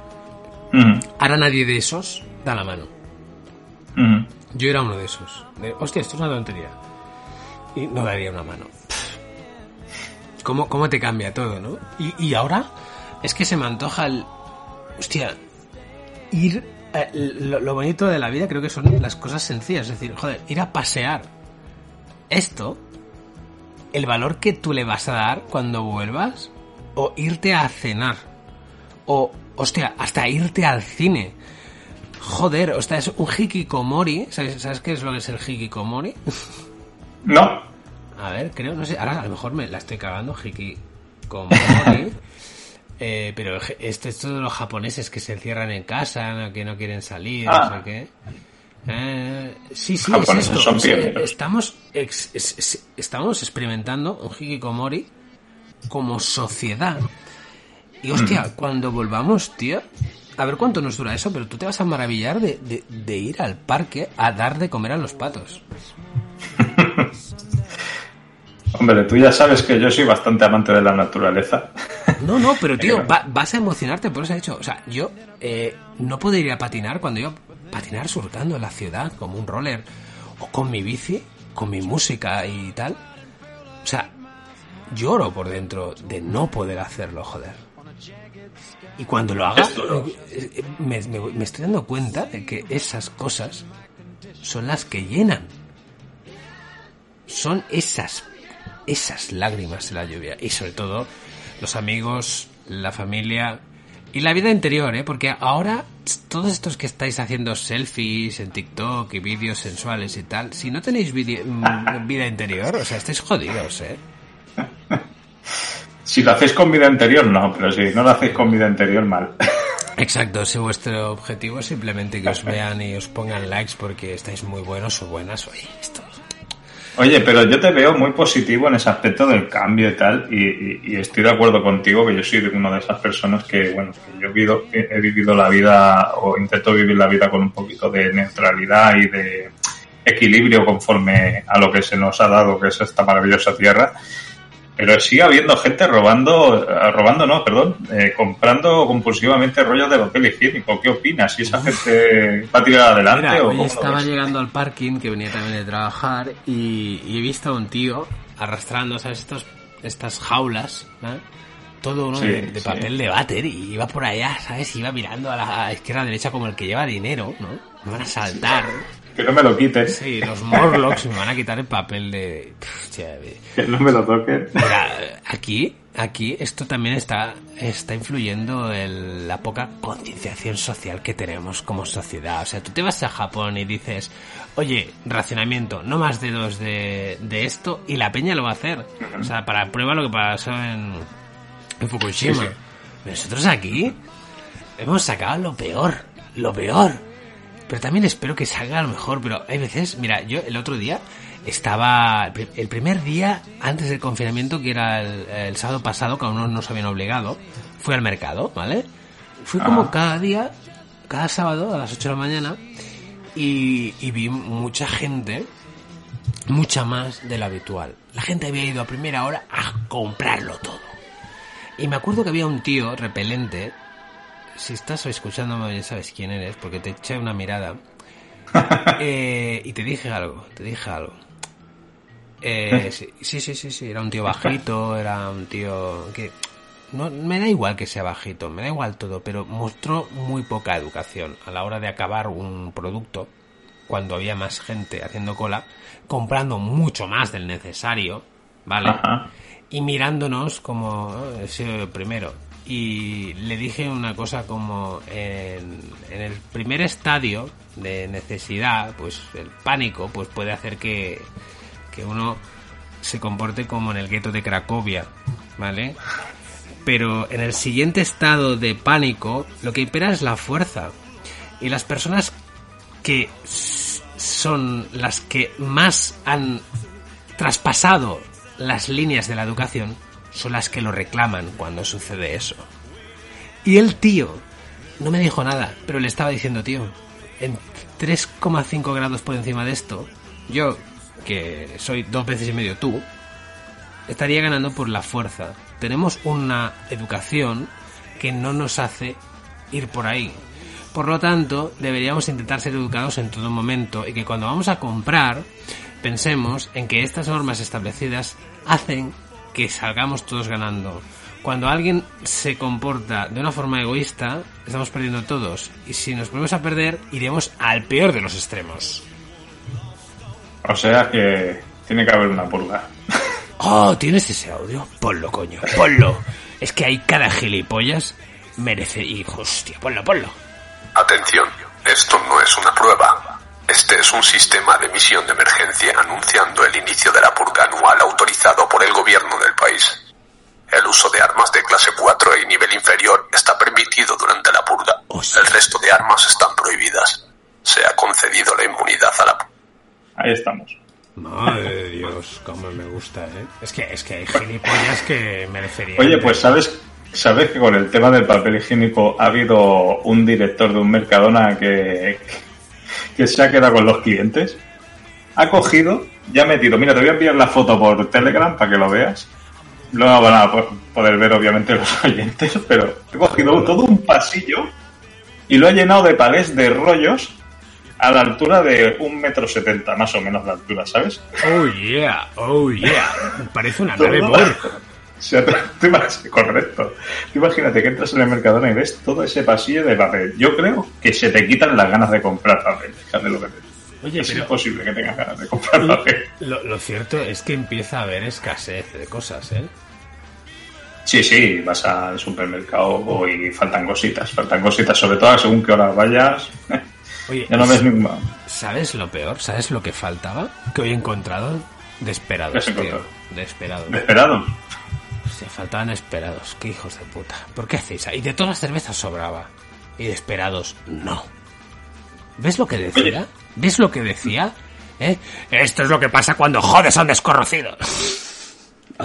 Ahora nadie de esos da la mano. ujú. Yo era uno de esos. De, hostia, esto es una tontería. Y no daría una mano. ¿Cómo, cómo te cambia todo, no? Y, y ahora es que se me antoja el... Hostia, ir... eh, lo, lo bonito de la vida creo que son las cosas sencillas. Es decir, joder, ir a pasear. Esto, el valor que tú le vas a dar cuando vuelvas, o irte a cenar, o, hostia, hasta irte al cine. Joder, o sea, es un hikikomori. ¿Sabes, ¿Sabes qué es lo que es el hikikomori? No. A ver, creo, no sé, ahora a lo mejor me la estoy cagando, hikikomori. eh, pero esto es todo de los japoneses que se encierran en casa, ¿no? que no quieren salir, Ah. no sé qué. Eh, sí, sí, es esto. son pioneros. estamos, ex- es- es- estamos experimentando un hikikomori como sociedad. Y hostia, cuando volvamos, tío, a ver cuánto nos dura eso, pero tú te vas a maravillar de, de- de ir al parque a dar de comer a los patos. Hombre, tú ya sabes que yo soy bastante amante de la naturaleza. No, no, pero tío, va- vas a emocionarte por ese hecho. O sea, yo eh, no puedo ir a patinar cuando yo patinar surcando en la ciudad como un roller o con mi bici, con mi música y tal. O sea, lloro por dentro de no poder hacerlo, joder. Y cuando lo haga, eh, eh, me, me- me estoy dando cuenta de que esas cosas son las que llenan. Son esas, esas lágrimas de la lluvia. Y sobre todo, los amigos, la familia y la vida interior, ¿eh? Porque ahora, todos estos que estáis haciendo selfies en TikTok y vídeos sensuales y tal, si no tenéis mm, vida interior, o sea, estáis jodidos, ¿eh? Si lo hacéis con vida interior, no, pero si no lo hacéis con vida interior, mal. Exacto, si vuestro objetivo es simplemente que os vean y os pongan likes porque estáis muy buenos o buenas, oye, esto... Oye, pero yo te veo muy positivo en ese aspecto del cambio y tal, y, y- y estoy de acuerdo contigo que yo soy una de esas personas que, bueno, que yo vivido, he vivido la vida o intento vivir la vida con un poquito de neutralidad y de equilibrio conforme a lo que se nos ha dado, que es esta maravillosa tierra. Pero sigue habiendo gente robando, eh, robando no, perdón, eh, comprando compulsivamente rollos de papel higiénico. ¿Qué opinas? ¿Si esa gente va a tirar adelante Mira, o hoy cómo estaba llegando al parking que venía también de trabajar y, y he visto a un tío arrastrando, ¿sabes? Estos, estas jaulas, ¿no? Todo uno Sí, de, de sí. papel de váter y iba por allá, ¿sabes? Iba mirando a la izquierda a derecha como el que lleva dinero, ¿no? Me van a saltar. Que no me lo quites, Sí, los Morlocks me van a quitar el papel de... Que no me lo toquen. Mira, aquí, aquí esto también está, está influyendo en la poca concienciación social que tenemos como sociedad. O sea, tú te vas a Japón y dices, oye, racionamiento, no más de dos de, de esto, y la peña lo va a hacer. O sea, para prueba lo que pasó en, en Fukushima. Sí, sí. Nosotros aquí hemos sacado lo peor, lo peor. Pero también espero que salga lo mejor. Pero hay veces, mira, yo el otro día estaba. el pri- El primer día antes del confinamiento, que era el, el sábado pasado, que aún no nos habían obligado, fui al mercado, ¿vale? Fui como cada día, cada sábado a las 8 de la mañana, y, y vi mucha gente, mucha más de lo habitual. La gente había ido a primera hora a comprarlo todo. Y me acuerdo que había un tío repelente. Si estás escuchándome, ya sabes quién eres, porque te eché una mirada. Eh, y te dije algo, te dije algo. Eh, sí, sí, sí, sí, sí, era un tío bajito, era un tío que... No, me da igual que sea bajito, me da igual todo, pero mostró muy poca educación a la hora de acabar un producto, cuando había más gente haciendo cola, comprando mucho más del necesario, ¿vale? Ajá. y mirándonos como "Oh, he sido el primero y le dije una cosa como en, el primer estadio de necesidad pues el pánico pues puede hacer que, que uno se comporte como en el gueto de Cracovia vale pero en el siguiente estado de pánico lo que impera es la fuerza. Y las personas que son las que más han traspasado las líneas de la educación son las que lo reclaman cuando sucede eso. Y el tío no me dijo nada, pero le estaba diciendo, tío, en 3,5 grados por encima de esto, yo, que soy dos veces y medio tú, estaría ganando por la fuerza. Tenemos una educación que no nos hace ir por ahí. Por lo tanto, deberíamos intentar ser educados en todo momento y que cuando vamos a comprar, pensemos en que estas normas establecidas hacen que salgamos todos ganando. Cuando alguien se comporta de una forma egoísta, estamos perdiendo todos. Y si nos volvemos a perder, iremos al peor de los extremos. O sea que tiene que haber una purga. Oh, ¿tienes ese audio? Ponlo, coño, ponlo. Es que hay cada gilipollas merece... Y, hostia, ponlo, ponlo. Atención, Esto no es una prueba. Este es un sistema de emisión de emergencia anunciando el inicio de la purga anual autorizado por el gobierno del país. El uso de armas de clase 4 y nivel inferior está permitido durante la purga. El resto de armas están prohibidas. Se ha concedido la inmunidad a la Ahí estamos. Madre de Dios, cómo me gusta, ¿eh? Es que, es que hay gilipollas que merecerían. Oye, pues sabes, sabes que con el tema del papel higiénico ha habido un director de un Mercadona que, que se ha quedado con los clientes. Ha cogido, ya ha metido, mira, te voy a enviar la foto por Telegram para que lo veas. No van a po- poder ver obviamente los oyentes, pero he cogido todo un pasillo y lo ha llenado de palés de rollos a la altura de un metro setenta, más o menos la altura, ¿sabes? Oh yeah, oh yeah. Parece una nave Borg. Sea, tú- tú imag- correcto. Tú imagínate que entras en el Mercadona y ves todo ese pasillo de papel. Yo creo que se te quitan las ganas de comprar papel. Fíjate lo que te digo. Oye, es pero- imposible que tengas ganas de comprar papel. Lo, lo cierto es que empieza a haber escasez de cosas, ¿eh? Sí, sí, vas al supermercado y faltan cositas. Faltan cositas, sobre todo según qué hora vayas. Oye, ya no ves ninguna. ¿sabes lo peor? ¿Sabes lo que faltaba? Que hoy he encontrado Desperados, ¿Qué has Se faltaban esperados. Qué hijos de puta. ¿Por qué hacéis? Y de todas las cervezas sobraba. Y desperados, no. ¿Ves lo que decía? ¿Ves lo que decía? ¿Eh? Esto es lo que pasa cuando jodes a un desconocido.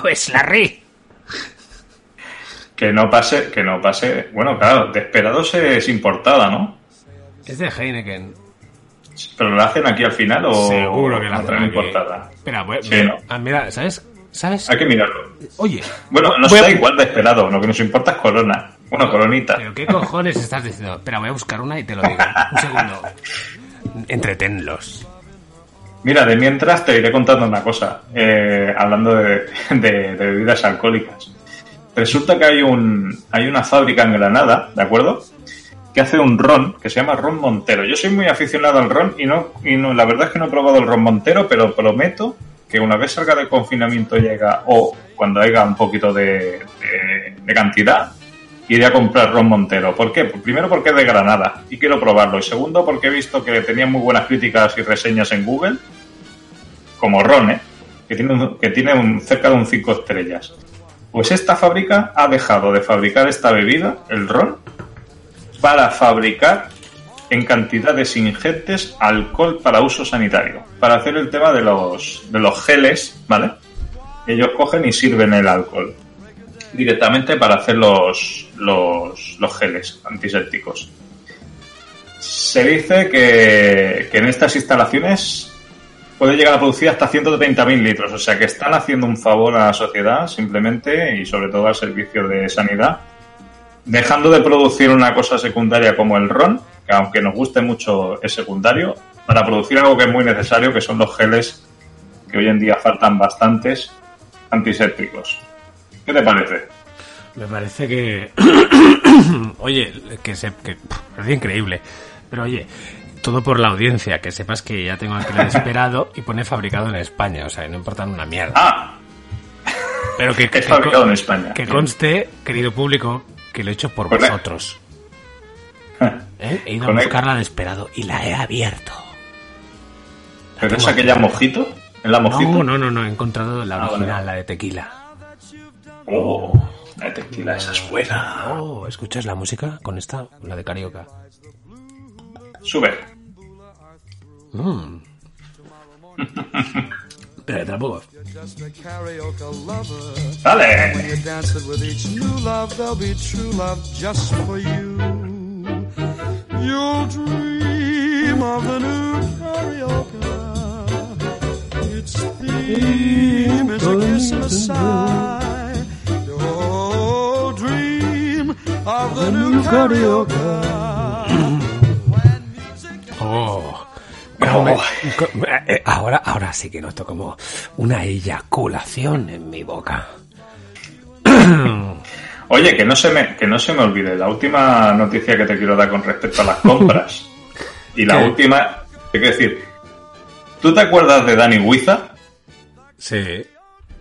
Pues la ri. Que no pase, que no pase. Bueno, claro, Desperados es importada, ¿no? Es de Heineken. Pero lo hacen aquí al final o Seguro que la hacen aquí. importada. Espera, ah, mira, ¿sabes? ¿Sabes? Hay que mirarlo. Oye. Bueno, a- da igual de esperado, lo que nos importa es Corona. Bueno, Coronita. ¿Pero qué cojones estás diciendo? Espera, voy a buscar una y te lo digo. Un segundo. Entretenlos. Mira, de mientras te iré contando una cosa, eh, hablando de, de- de bebidas alcohólicas. Resulta que hay un hay una fábrica en Granada, ¿de acuerdo? Que hace un ron que se llama ron Montero. Yo soy muy aficionado al ron y no y no la verdad es que no he probado el ron Montero, pero prometo que una vez salga de confinamiento llega o cuando haya un poquito de, cantidad iré a comprar ron Montero. ¿Por qué? Pues primero porque es de Granada y quiero probarlo. Y segundo porque he visto que tenía muy buenas críticas y reseñas en Google, como ron, ¿eh? que tiene, que tiene cerca de un 5 estrellas. Pues esta fábrica ha dejado de fabricar esta bebida, el ron, para fabricar en cantidades ingentes alcohol para uso sanitario. Para hacer el tema de los, de los geles, ¿vale? Ellos cogen y sirven el alcohol directamente para hacer los, los, los geles antisépticos. Se dice que, que en estas instalaciones puede llegar a producir hasta 130.000 litros, o sea que están haciendo un favor a la sociedad simplemente y sobre todo al servicio de sanidad, dejando de producir una cosa secundaria como el ron, que aunque nos guste mucho es secundario, para producir algo que es muy necesario, que son los geles que hoy en día faltan bastantes antisépticos. ¿Qué te parece? Me parece que. oye, que se. Que, parece increíble. Pero oye, todo por la audiencia. Que sepas que ya tengo aquí el esperado y pone fabricado en España. O sea, no importa una mierda. Ah, Pero que, es que- fabricado que- en España. Que conste, querido público, que lo he hecho por la- vosotros. ¿Eh? He ido a la- buscarla de esperado y la he abierto. ¿Pero es aquella mojito? ¿En la mojito? No, no, no, no. He encontrado la Ah, vale. original, la de tequila. Oh, la tequila, esa es buena. Oh, ¿escuchas la música con esta? La de Carioca. Sube. Mm. Pero tampoco. Just a karaoke lover. Dale. When you dance it with each new love, there'll be true love just for you. You'll dream of the new karaoke. Its theme is a kiss and a sigh. Oh, dream of the new karaoke. Oh. Me- co- eh, ahora, ahora sí que noto como una eyaculación en mi boca. Oye, que no se me, que no se me olvide, la última noticia que te quiero dar con respecto a las compras. y la ¿Qué? última, te quiero decir, ¿tú te acuerdas de Dani Huiza? Sí.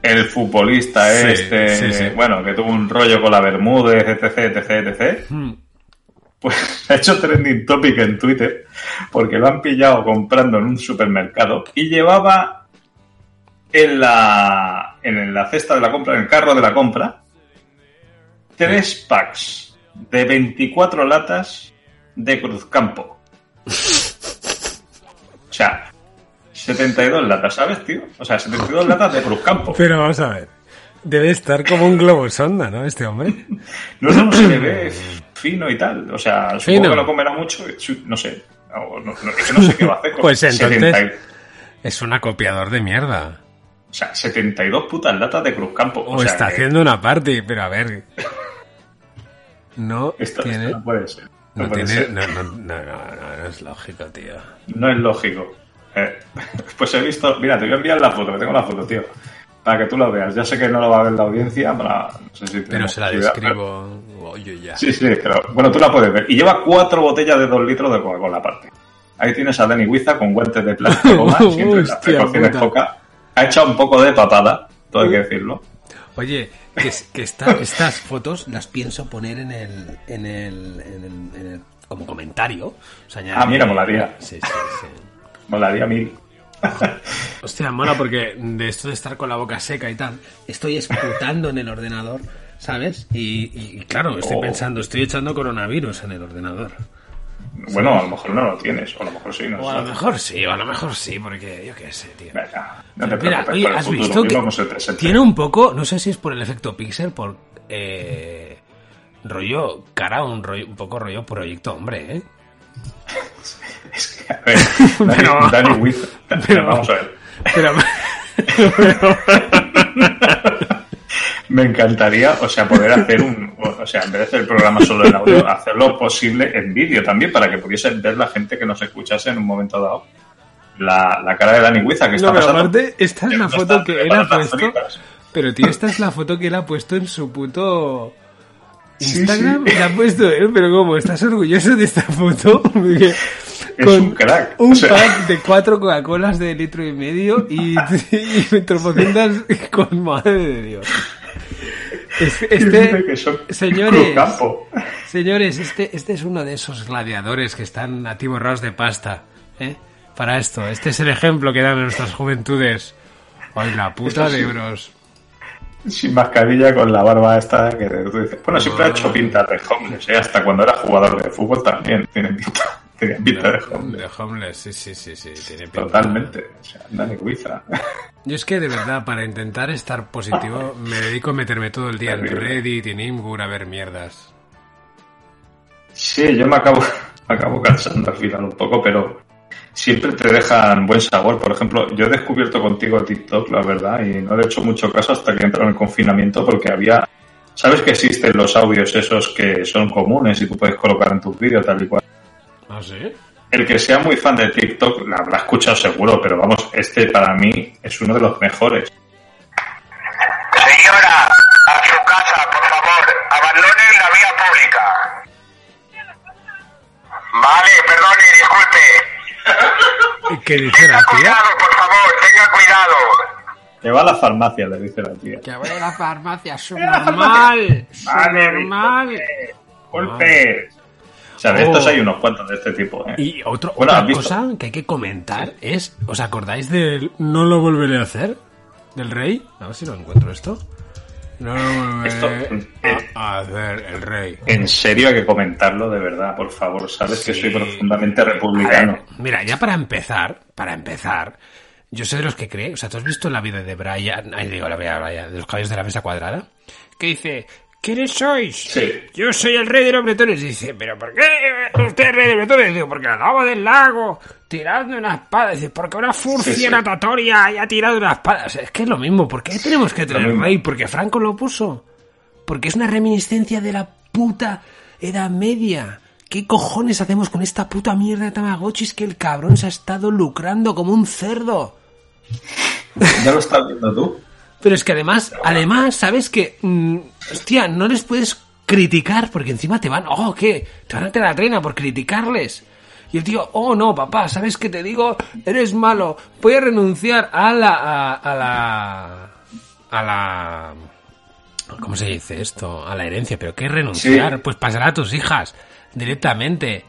El futbolista Sí, este, sí, sí. bueno, que tuvo un rollo con la Bermúdez, etc, etc, etc. Hmm. Pues ha hecho trending topic en Twitter porque lo han pillado comprando en un supermercado y llevaba en la, en la cesta de la compra, en el carro de la compra, tres packs de 24 latas de Cruzcampo. O sea, 72 latas, ¿sabes, tío? O sea, 72 latas de Cruzcampo. Pero vamos a ver. Debe estar como un globo sonda, ¿no? Este hombre. No, no, se le ve fino y tal. O sea, supongo Fino. que no comerá mucho. No sé. No, no, no, sé qué va a hacer. con Pues entonces 70 y- es un acopiador de mierda. o sea, 72 putas latas de Cruzcampo. O, O, sea, está que haciendo una party, pero a ver. No esto, tiene. esto no puede ser. No, No, puede tiene, ser. no, no, no, no, no, no es lógico, tío. No es lógico. Eh, pues he visto. Mira, te voy a enviar la foto, que tengo la foto, tío. Para que tú la veas. Ya sé que no lo va a ver la audiencia, para, no sé si Pero se la describo. Oye, ya. pero- Sí, sí, pero bueno, tú la puedes ver. Y lleva cuatro botellas de dos litros de Coca-Cola aparte. Ahí tienes a Dani Huiza con guantes de plástico, goma, siempre las precauciones poca. Ha echado un poco de papada, todo hay que decirlo. Oye, que, es- que esta- estas fotos las pienso poner en el, en el, en el, en el- como comentario. O sea, Ah, mira, molaría. Sí, sí, sí. Molaría mil. Hostia, mola porque de esto de estar con la boca seca y tal, estoy escrutando en el ordenador, ¿sabes? Y, y, claro, estoy Oh. pensando, estoy echando coronavirus en el ordenador. Bueno, a lo mejor no lo tienes, o a lo mejor sí. No O a lo mejor sí, o a lo mejor sí, porque yo qué sé, tío. Venga, no te Pero mira, oye, ¿has futuro, visto que tiene un poco, no sé si es por el efecto Pixel, por eh, rollo cara, un rollo, un poco rollo proyecto hombre, ¿eh? Es que, a ver, Pero- pero- Vamos a ver. Pero, Me encantaría, o sea, poder hacer un, o sea, en vez de hacer el programa solo en audio, hacerlo posible en vídeo también para que pudiesen ver la gente que nos escuchase en un momento dado la, la cara de Dani Huiza que está no, pasando. aparte, esta es la foto que él ha puesto. Pero tío, esta es la foto que él ha puesto en su puto Instagram. sí. La ha puesto él, pero ¿cómo? ¿Estás orgulloso de esta foto? Porque Es con un crack. Un o sea, pack de cuatro Coca-Colas de litro y medio y, y tropocientas con madre de Dios. Este, señores, señores, este, este es uno de esos gladiadores que están atiborrados de pasta, ¿eh? Para esto, este es el ejemplo que dan a nuestras juventudes. Ay, la puta de euros. Sin mascarilla con la barba esta que tú dices. Bueno, siempre ha hecho pinta de homeless, ¿eh? hasta cuando era jugador de fútbol también tiene pinta, tenía pinta de homeless. De homeless, sí, sí, sí, sí, tiene pinta. Totalmente. O sea, Dani Huiza. Yo es que de verdad, para intentar estar positivo, me dedico a meterme todo el día en. Reddit y en Imgur a ver mierdas. Sí, yo me acabo, me acabo cansando al final un poco, pero siempre te dejan buen sabor. Por ejemplo, yo he descubierto contigo TikTok, la verdad, y no le he hecho mucho caso hasta que entró en el confinamiento porque había... ¿Sabes que existen los audios esos que son comunes y tú puedes colocar en tus vídeos tal y cual? ¿Ah, sí? El que sea muy fan de TikTok la habrá escuchado seguro, pero vamos, este para mí es uno de los mejores. Señora, a su casa, por favor, abandone la vía pública. Vale, perdone, disculpe. ¿Qué dice la tía? cuidado, por favor, tenga cuidado. Que va a la farmacia, le dice la tía. Que voy a la farmacia, subnormal, subnormal. ¡Golpes! O sea, de Oh. estos hay unos cuantos de este tipo, ¿eh? Y otro, Bueno, otra cosa que hay que comentar es, ¿os acordáis del no lo volveré a hacer? ¿Del rey? A ver si lo encuentro esto. No volveré Esto, eh, a hacer el rey. En serio hay que comentarlo de verdad, por favor. Sabes que soy profundamente republicano. ver, mira, ya para empezar, para empezar, yo soy de los que cree, o sea, ¿tú has visto la vida de Brian, ahí digo, la vida de Brian, de los caballos de la mesa cuadrada? Que dice, ¿quiénes sois? Sí. Yo soy el rey de los bretones. Dice, ¿pero por qué usted es rey de bretones? Digo, porque al lado del lago, tirando una espada. Dice, porque una furcia Sí, sí. natatoria haya tirado una espada. O sea, es que es lo mismo. ¿Por qué tenemos que tener rey? Porque Franco lo puso. Porque es una reminiscencia de la puta Edad Media. ¿Qué cojones hacemos con esta puta mierda de Tamagotchis que el cabrón se ha estado lucrando como un cerdo? ¿Ya lo estás viendo tú? Pero es que además, además, ¿sabes que mm, Hostia, no les puedes criticar porque encima te van... Oh, ¿qué? Te van a tener la trena por criticarles. Y el tío, oh no, papá, ¿sabes qué te digo? Eres malo. Voy a renunciar a la... A, a la... A la... ¿Cómo se dice esto? A la herencia. ¿Pero qué renunciar? Sí. Pues pasará a tus hijas. directamente.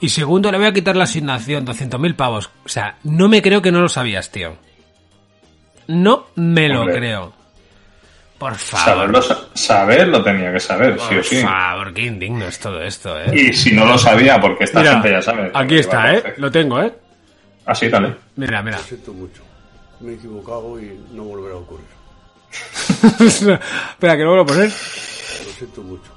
Y segundo, le voy a quitar la asignación, 200.000 pavos. O sea, no me creo que no lo sabías, tío. No me lo Hombre. creo. Por favor. Saberlo, sa- saber lo tenía que saber, sí o Por sí. favor, qué indigno es todo esto, ¿eh? Y si no lo sabía, porque esta Mira, gente ya sabe. aquí está, ¿eh? Lo tengo, ¿eh? Así, dale. Mira, mira. Lo siento mucho. Me he equivocado y no volverá a ocurrir. Espera, que lo vuelvo a poner. Lo siento mucho.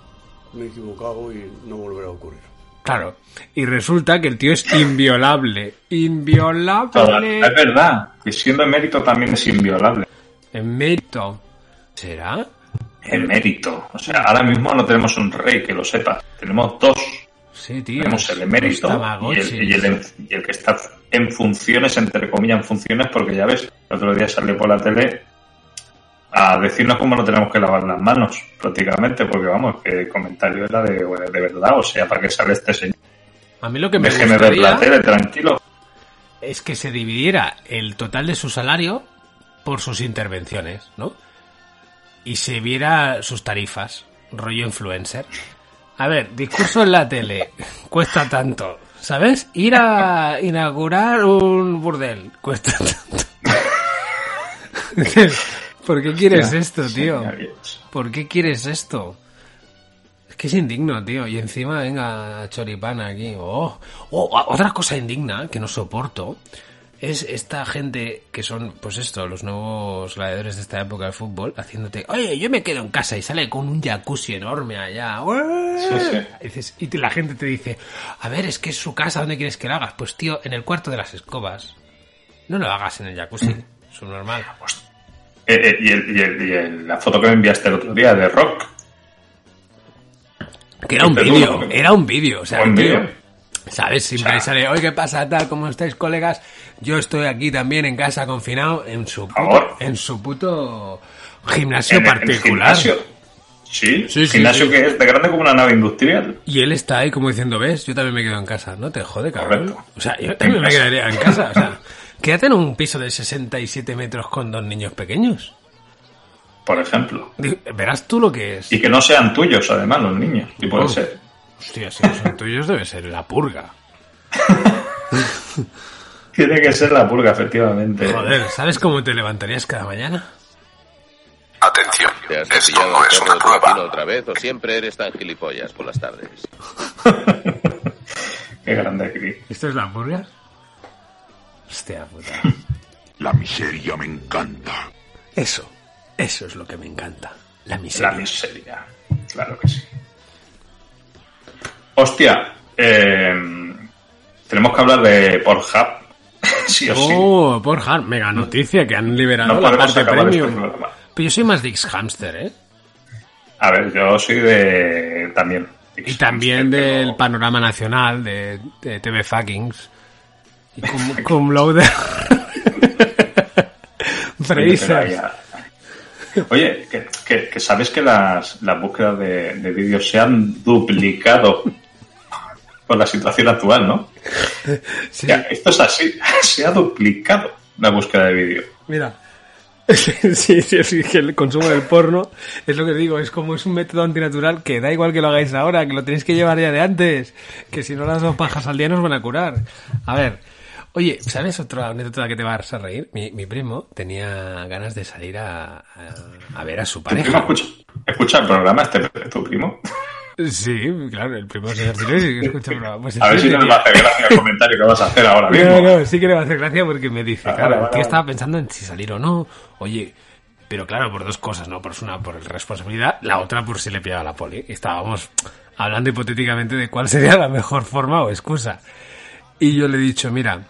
Me he equivocado y no volverá a ocurrir. Claro. Y resulta que el tío es inviolable. Inviolable. Es verdad, que siendo emérito también es inviolable. En mérito. ¿Será? Emérito. O sea, ahora mismo no tenemos un rey, que lo sepa. Tenemos dos. Sí, tío. Tenemos el emérito y el, y, el, y el que está en funciones, entre comillas, en funciones, porque ya ves, el otro día salió por la tele a decirnos cómo no tenemos que lavar las manos, prácticamente, porque vamos, que el comentario era de, de verdad, o sea, ¿para qué sale este señor? A mí lo que me Déjeme ver la tele, tranquilo. es que se dividiera el total de su salario por sus intervenciones, ¿no? Y se viera sus tarifas, rollo influencer. A ver, discurso en la tele cuesta tanto, ¿sabes? Ir a inaugurar un burdel cuesta tanto. ¿Por qué quieres esto, tío? ¿Por qué quieres esto? Es que es indigno, tío. Y encima, venga, choripana aquí. Oh, oh, a- otra cosa indigna que no soporto es esta gente que son, pues esto, los nuevos gladiadores de esta época del fútbol, haciéndote, oye, yo me quedo en casa y sale con un jacuzzi enorme allá. Sí, sí. Y, dices- y la gente te dice, a ver, es que es su casa, ¿dónde quieres que lo hagas? Pues tío, en el cuarto de las escobas. No lo hagas en el jacuzzi, es normal. Eh, eh, y el- y el- y el- la foto que me enviaste el otro día de Rock. Que era un vídeo, era un vídeo, o sea, tío, vídeo. ¿Sabes? Siempre ahí sale, oye, ¿qué pasa tal? ¿Cómo estáis, colegas? Yo estoy aquí también en casa confinado en su puto, en su puto gimnasio En particular. gimnasio. Sí, Sí, gimnasio sí. que es de grande como una nave industrial. Y él está ahí como diciendo, ¿ves? Yo también me quedo en casa. No te jode, cabrón. Correcto. O sea, yo también me quedaría en casa. O sea, quédate en un piso de 67 metros con dos niños pequeños. por ejemplo. Verás tú lo que es. Y que no sean tuyos, además, los niños. Y puede Oh. ser. Hostia, si no son tuyos debe ser la purga. Tiene que ser la purga, efectivamente. Joder, ¿sabes cómo te levantarías cada mañana? Atención, ¿Te has esto no es una prueba. otra vez o siempre eres tan gilipollas por las tardes? Qué grande Chris. ¿Esto es la purga? Hostia puta. La miseria me encanta. Eso, eso es lo que me encanta. La La miseria. miseria. Claro que sí. Hostia, eh, tenemos que hablar de Pornhub. sí o sí. Oh, Pornhub, mega noticia que han liberado No la parte este premium. programa. Pero yo soy más Dix Hamster, ¿eh? A ver, yo soy de. también. Y también Pero- del panorama nacional de, de TV Fuckings. Y cum, cum laude. Oye, que, que- que sabes que las, las búsquedas de, de vídeos se han duplicado con la situación actual, ¿no? Sí, Ya, esto es así, se ha duplicado la búsqueda de vídeo. mira. Sí, sí, sí, que el consumo del porno es lo que digo, es como es un método antinatural que da igual que lo hagáis ahora, que lo tenéis que llevar ya de antes, que si no las dos pajas al día nos van a curar. A ver, oye, ¿sabes otra anécdota que te vas a reír? Mi, mi primo tenía ganas de salir a, a, a ver a su ¿Tu primo pareja. escucha, escucha el programa este tu primo? Sí, claro, el primo sí que escucha el programa. Pues A ver si nos tío. va a hacer gracia el comentario que vas a hacer ahora mismo. No, no, sí que le va a hacer gracia porque me dice, Ah, claro, vale, el tío vale. estaba pensando en si salir o no. Oye, pero claro, por dos cosas, ¿no? Por una, por responsabilidad, la otra por si le pillaba la poli. Y Estábamos hablando hipotéticamente de cuál sería la mejor forma o excusa. Y yo le he dicho, mira,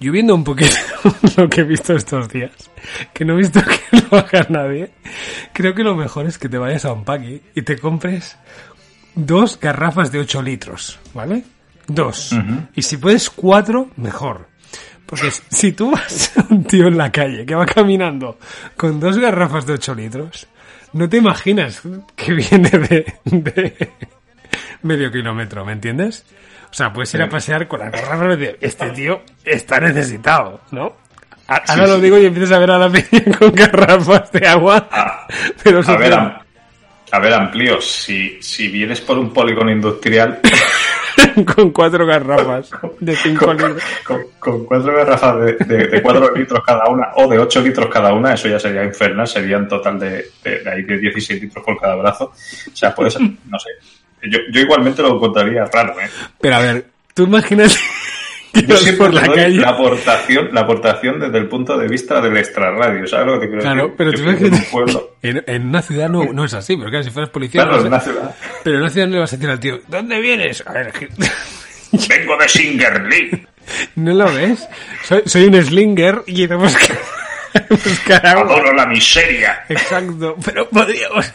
yo viendo un poquito lo que he visto estos días, que no he visto que lo haga nadie, creo que lo mejor es que te vayas a un paqui y te compres dos garrafas de 8 litros, ¿vale? Dos. Y si puedes cuatro, mejor. Porque si tú vas a un tío en la calle que va caminando con dos garrafas de 8 litros, no te imaginas que viene de, de medio kilómetro, ¿me entiendes? O sea, puedes ir a pasear con las garrafas y este tío está necesitado, ¿no? Ahora Sí, lo digo y empiezas a ver a la peña con garrafas de agua, pero A ver, social. a, A ver, amplío, si, si vienes por un polígono industrial con cuatro garrafas de 5 litros. con, con cuatro garrafas de, de, de cuatro litros cada una o de 8 litros cada una, eso ya sería infernal, sería en total de, de, de ahí de 16 litros por cada brazo. O sea, puedes, no sé. Yo, yo igualmente lo encontraría raro, ¿eh? Pero a ver, tú imaginas que Yo vas siempre por la doy calle. la aportación, la aportación desde el punto de vista del extrarradio, ¿sabes lo que te quiero Claro, decir? pero tú ves en que pueblo. en, en una ciudad no, no es así, pero claro, si fueras policía. Claro, no en una ciudad. Pero en una ciudad no le vas a decir al tío, ¿dónde vienes? A ver, que- Vengo de Singerly. ¿no lo ves? Soy, soy un slinger y ido a buscar, buscar agua. Adoro la miseria. Exacto, pero podríamos...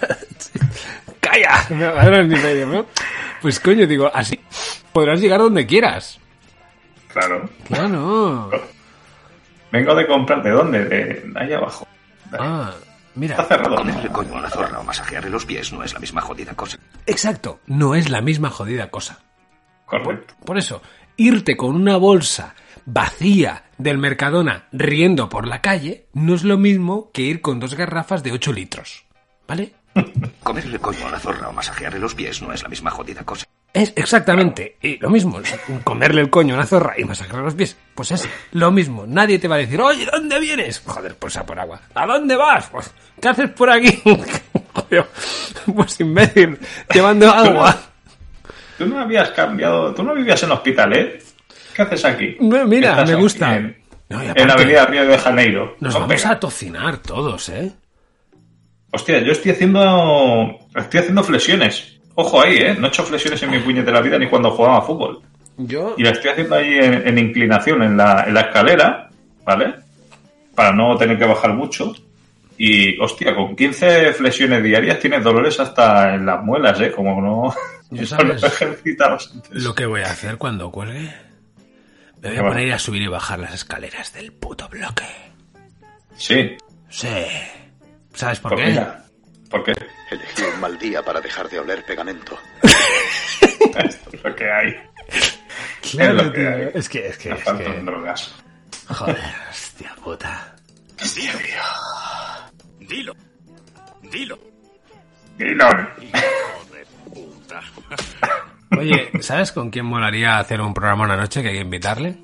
¡Calla! Me agarran ni medio, ¿no? Pues coño, digo, así podrás llegar donde quieras. Claro. Claro. Vengo de comprar, ¿de dónde? De ahí abajo. Ah, mira. Está cerrado. Comerle coño a una zorra o masajearle los pies no es la misma jodida cosa. Exacto, no es la misma jodida cosa. Correcto. Por eso, irte con una bolsa vacía del Mercadona riendo por la calle no es lo mismo que ir con dos garrafas de 8 litros. ¿Vale? Comerle coño a una zorra o masajearle los pies no es la misma jodida cosa. Es exactamente y lo mismo. Comerle el coño a una zorra y masacrar los pies. Pues es lo mismo. Nadie te va a decir, oye, ¿dónde vienes? Joder, pues a por agua. ¿A dónde vas? Pues, ¿qué haces por aquí? Joder, pues imbécil, llevando agua. Tú no habías cambiado, tú no vivías en Hospitalet. ¿Qué haces aquí? No, mira, me gusta. En, No, la avenida Río de Janeiro. Nos No vamos pega. a tocinar todos, ¿eh? Hostia, yo estoy haciendo. Estoy haciendo flexiones. Ojo ahí, ¿eh? No he hecho flexiones en mi puñetera vida ni cuando jugaba a fútbol. Yo. Y la estoy haciendo ahí en, en inclinación, en la, en la escalera, ¿vale? Para no tener que bajar mucho. Y, hostia, con 15 flexiones diarias tienes dolores hasta en las muelas, ¿eh? Como no. Yo no sabes lo ejercitabas antes. lo que voy a hacer cuando cuelgue. Me voy ¿Qué a poner a subir y bajar las escaleras del puto bloque. Sí. Sí. ¿Sabes por Pues qué? mira, ¿por qué? Elegí un mal día para dejar de oler pegamento. Esto es lo que hay. Claro, es lo que tío. hay. Es que, es que, Me es faltan que- drogas. Joder, hostia puta. Dilo. Dilo. Dilo. Oye, ¿sabes con quién molaría hacer un programa una noche que hay que invitarle?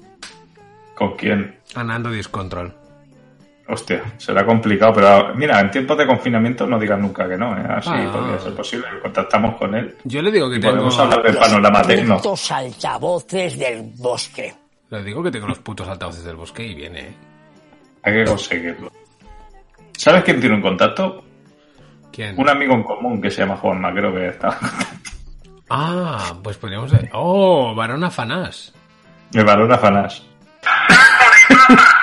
¿Con quién? A Nando Discontrol. Hostia, será complicado, pero mira, en tiempos de confinamiento no digas nunca que no, ¿eh? Así Ah. podría ser posible. Contactamos con él. Yo le digo que tengo... podemos hablar del panorama tecno. putos altavoces del bosque. Le digo que tengo los putos altavoces del bosque y viene, ¿eh? Hay que conseguirlo. ¿Sabes quién tiene un contacto? ¿Quién? Un amigo en común que se llama Juanma, creo que está. Ah, pues podríamos... Oh, Varón Afanás. El valor afanás.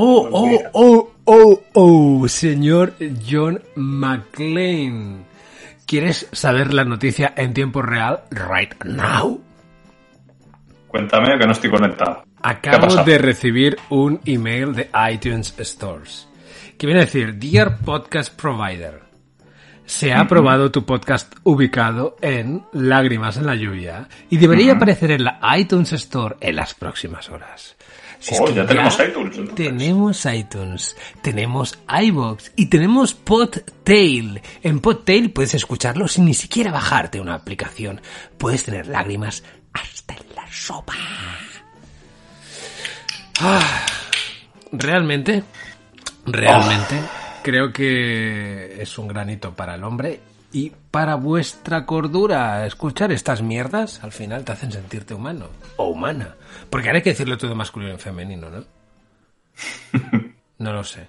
Oh, oh, oh, oh, oh, señor John McClane. ¿Quieres saber la noticia en tiempo real right now? Cuéntame que no estoy conectado. ¿Qué ha Acabo de recibir un email de iTunes Stores que viene a decir, Dear Podcast Provider, se ha aprobado tu podcast ubicado en Lágrimas en la lluvia y debería aparecer en la iTunes Store en las próximas horas. Si es Oh, que ya tenemos iTunes, entonces. Tenemos iTunes, tenemos iBox y tenemos Podtail. En Podtail puedes escucharlo sin ni siquiera bajarte una aplicación. Puedes tener lágrimas hasta en la sopa. Ah, realmente, realmente, creo que es un granito para el hombre y para vuestra cordura. Escuchar estas mierdas al final te hacen sentirte humano o humana. Porque ahora hay que decirlo todo masculino y femenino, ¿no? No lo sé.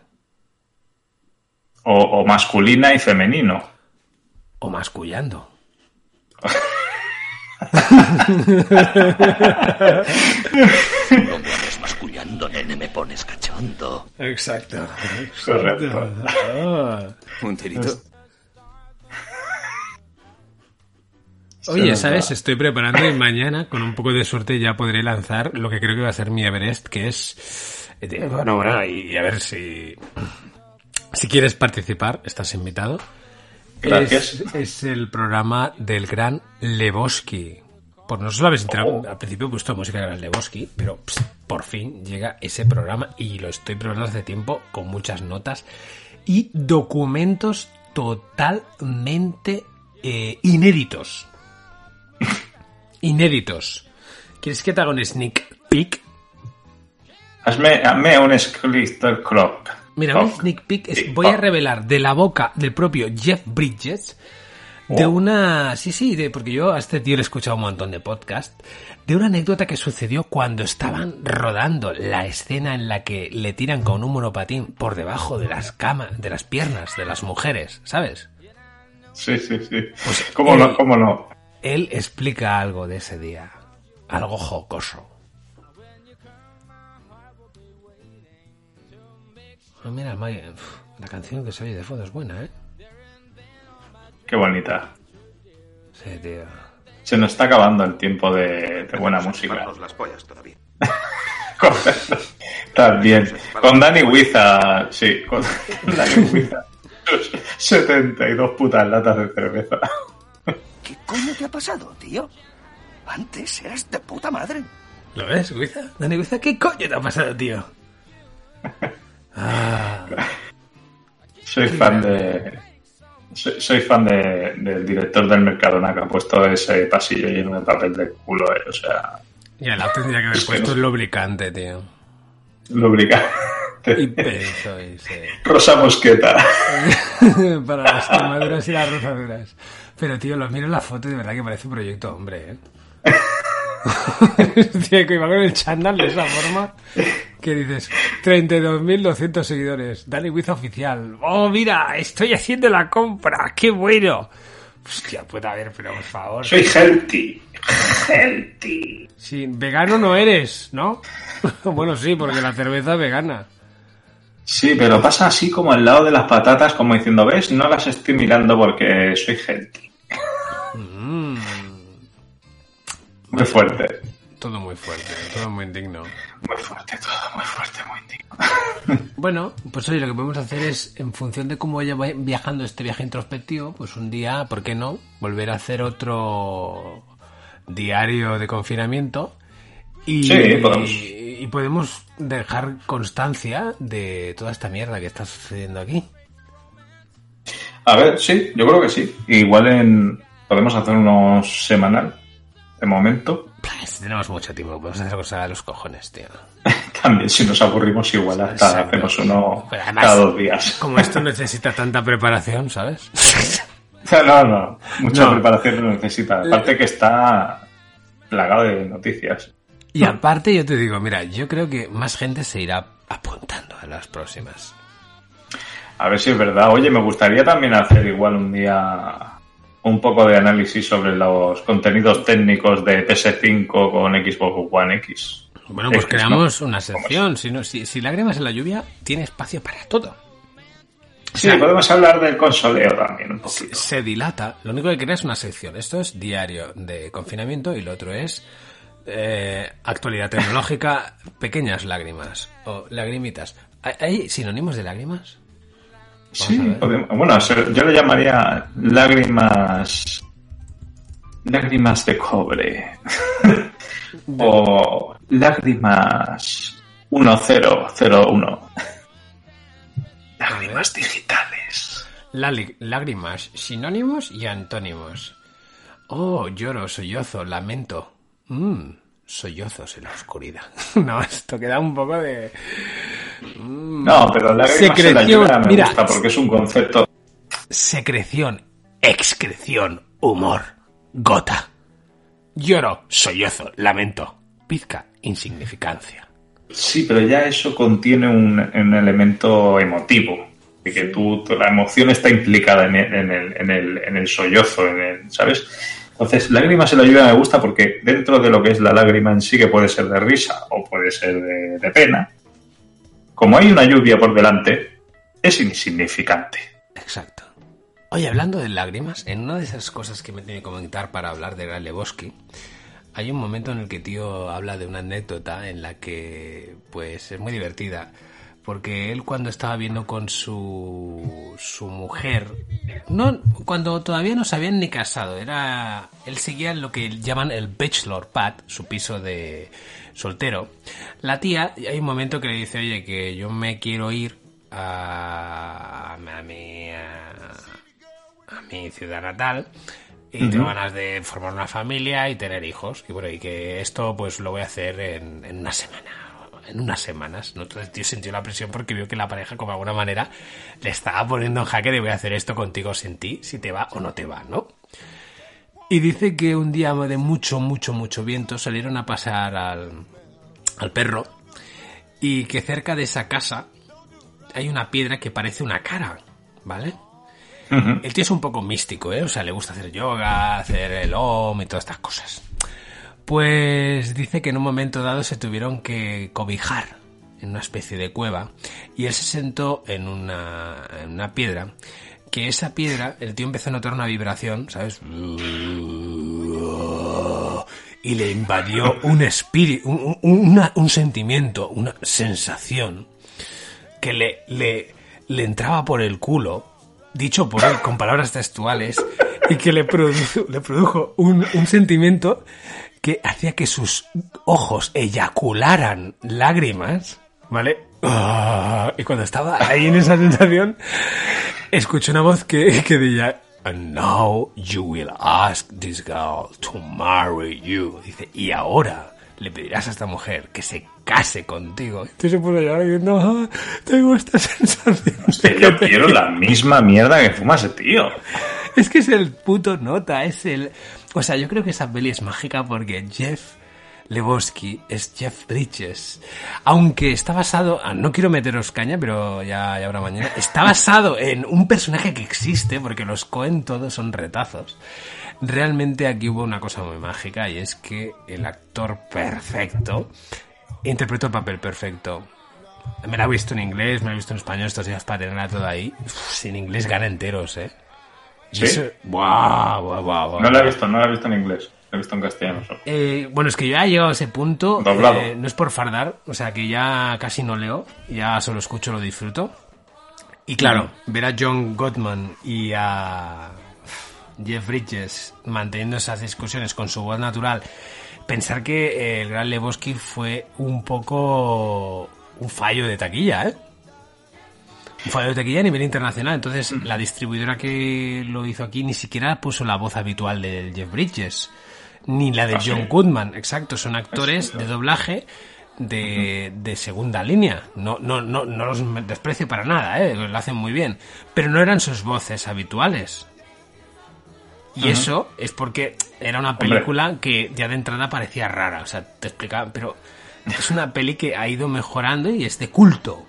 O, o masculina y femenino. O mascullando. No me mascullando, nene, me pones cachondo. Exacto. Correcto. Un tirito. Oye, ¿sabes? Estoy preparando y mañana, con un poco de suerte, ya podré lanzar lo que creo que va a ser mi Everest, que es... eh, Bueno, bueno, y a ver si... Si quieres participar, estás invitado. Gracias. Es, es el programa del gran Lebowski. Por no se lo habéis enterado, al principio he puesto música de Lebowski, pero pss, por fin llega ese programa y lo estoy preparando hace tiempo con muchas notas y documentos totalmente eh, inéditos. Inéditos. ¿Quieres que te haga un sneak peek? Hazme, hazme un Sklitter Clock. Mira, un sneak peek es- voy a revelar de la boca del propio Jeff Bridges de Oh. una... Sí, sí, de, porque yo a este tío le he escuchado un montón de podcast, de una anécdota que sucedió cuando estaban rodando la escena en la que le tiran con un monopatín por debajo de las camas, de las piernas de las mujeres, ¿sabes? Sí, sí, sí. Pues ¿Cómo no? ¿Cómo no? Él explica algo de ese día, algo jocoso. Ah, mira, May- uf, la canción que se oye de fondo es buena, ¿eh? Qué bonita. Sí, tío. Se nos está acabando el tiempo de, de buena música. las pollas todavía. También. Con Dani Huiza, sí, con Dani Huiza. Sus 72 putas latas de cerveza. ¿Qué coño te ha pasado, tío? Antes eras de puta madre. ¿Lo ves, Guiza? Dani Guiza, ¿qué coño te ha pasado, tío? Ah, Soy fan de. Soy, soy fan de- del director del Mercadona que ha puesto ese pasillo lleno de papel de culo, eh, o sea, ya la tendría que haber puesto el lubricante, tío. lubricante. Y peso, y sí. Rosa mosqueta. Para las quemaduras y las rozaduras. Pero, tío, lo miro en la foto y de verdad que parece un proyecto hombre, ¿eh? tío, que iba con el chándal de esa forma que dices 32.200 seguidores. Dani Wiz oficial. Oh, mira, estoy haciendo la compra. ¡Qué bueno! Hostia, puede haber, pero por favor. Soy healthy. Healthy. Sí, vegano no eres, ¿no? bueno, sí, porque la cerveza es vegana. Sí, pero pasa así como al lado de las patatas, como diciendo, ¿ves? No las estoy mirando porque soy healthy. Muy fuerte. todo muy fuerte, todo muy indigno. Muy fuerte todo, muy fuerte, muy indigno. Bueno, pues oye, lo que podemos hacer es, en función de cómo vaya viajando este viaje introspectivo, pues un día, ¿por qué no? Volver a hacer otro diario de confinamiento. Y, Sí, podemos. y podemos dejar constancia de toda esta mierda que está sucediendo aquí. A ver, sí, yo creo que sí. Igual en podemos hacer unos semanal, de momento. Pues tenemos mucho tiempo, podemos hacer cosas a los cojones, tío. También si nos aburrimos igual hasta Exacto. hacemos uno además, cada dos días. Como esto necesita tanta preparación, ¿sabes? No, no, mucha No. preparación no necesita. Aparte que está plagado de noticias. Y aparte yo te digo, mira, yo creo que más gente se irá apuntando a las próximas. A ver si es verdad. Oye, me gustaría también hacer igual un día un poco de análisis sobre los contenidos técnicos de PS5 con Xbox One X. Bueno, pues X, ¿no? creamos una sección. Si, no, si, si lágrimas en la lluvia, tiene espacio para todo. Sí, podemos hablar del consoleo también un poquito. se dilata. Lo único que crea es una sección. Esto es diario de confinamiento y lo otro es eh, actualidad tecnológica, pequeñas lágrimas o lagrimitas. ¿Hay, hay sinónimos de lágrimas? Sí, bueno, yo le llamaría lágrimas. Lágrimas de cobre. o lágrimas 1001. Lágrimas digitales. Lali- lágrimas, sinónimos y antónimos. Oh, lloro, sollozo, lamento. Mmm, sollozos en la oscuridad. no, esto queda un poco de... Mm. No, pero la Secreción, lluvia me mira. gusta porque es un concepto. Secreción, excreción, humor, gota. Lloro, sollozo, lamento. Pizca, insignificancia. Sí, pero ya eso contiene un, un elemento emotivo. Que tú, tú- la emoción está implicada en el, en el, en el, en el sollozo, en el, ¿sabes? Entonces, lágrimas en la lluvia me gusta porque dentro de lo que es la lágrima en sí, que puede ser de risa o puede ser de, de pena, como hay una lluvia por delante, es insignificante. Exacto. Oye, hablando de lágrimas, en una de esas cosas que me tiene que comentar para hablar de Gran Lebowski, hay un momento en el que tío habla de una anécdota en la que, pues, es muy divertida. Porque él cuando estaba viendo con su, su mujer no, cuando todavía no se habían ni casado, era, él seguía en lo que llaman el bachelor pad, su piso de soltero. La tía, hay un momento que le dice, oye, que yo me quiero ir a, a mi, a, a mi ciudad natal y tengo ganas de formar una familia y tener hijos. Y bueno, y que esto pues lo voy a hacer en, en una semana. En unas semanas, ¿no? Entonces el tío sintió la presión porque vio que la pareja, como de alguna manera, le estaba poniendo en jaque de voy a hacer esto contigo sin ti, si te va o no te va, ¿no? Y dice que un día de mucho, mucho, mucho viento salieron a pasar al, al perro y que cerca de esa casa hay una piedra que parece una cara, ¿vale? El tío es un poco místico, ¿eh? O sea, le gusta hacer yoga, hacer el OM y todas estas cosas. Pues dice que en un momento dado se tuvieron que cobijar en una especie de cueva y él se sentó en una, en una piedra que esa piedra, el tío empezó a notar una vibración, ¿sabes? Y le invadió un espíritu, un, un- sentimiento, una sensación que le, le, le entraba por el culo, dicho por él con palabras textuales, y que le produjo, le produjo un, un sentimiento que hacía que sus ojos eyacularan lágrimas, ¿vale? Ah, y cuando estaba ahí en esa sensación, escuché una voz que, que decía, And now you will ask this girl to marry you. Dice, y ahora le pedirás a esta mujer que se case contigo. Entonces se puso a llorar diciendo, "Ah, tengo esta sensación. Yo quiero la misma mierda que fuma ese tío. Es que es el puto nota, es el... O sea, yo creo que esa peli es mágica porque Jeff Lebowski es Jeff Bridges. Aunque está basado... ah, No quiero meteros caña, pero ya, ya habrá mañana. Está basado en un personaje que existe, porque los Cohen todos son retazos. Realmente aquí hubo una cosa muy mágica y es que el actor perfecto interpretó el papel perfecto. Me la he visto en inglés, me la he visto en español estos días para tenerla toda ahí. Sin inglés gana enteros, ¿eh? Y ¿Sí? Buah, buah, buah, buah. No la he visto, no la he visto en inglés. La he visto en castellano solo. Eh, bueno, es que yo ya he llegado a ese punto. Doblado. eh, no es por fardar, o sea que ya casi no leo, ya solo escucho, lo disfruto. Y claro, ver a John Gottman y a Jeff Bridges manteniendo esas discusiones con su voz natural, pensar que el gran Lebowski fue un poco un fallo de taquilla, ¿eh? Un fallo de taquilla a nivel internacional. Entonces, la distribuidora que lo hizo aquí ni siquiera puso la voz habitual de Jeff Bridges, ni la de ¿Ah, John sí? Goodman. Exacto, son actores de doblaje de, de segunda línea. No, no, no, no los desprecio para nada, ¿eh? lo hacen muy bien. Pero no eran sus voces habituales. Y eso es porque era una Hombre. película que ya de entrada parecía rara. O sea, te explicaba, pero es una peli que ha ido mejorando y es de culto.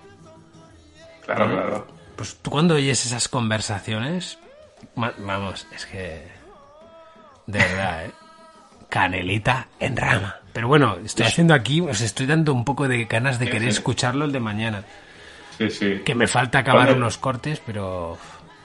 Claro, ¿no? claro. Pues tú cuando oyes esas conversaciones, vamos, es que... De verdad, ¿eh? Canelita en rama. Pero bueno, estoy haciendo aquí, os estoy dando un poco de ganas de querer escucharlo el de mañana. Sí, sí. Que me falta acabar ¿Cuándo- unos cortes, pero...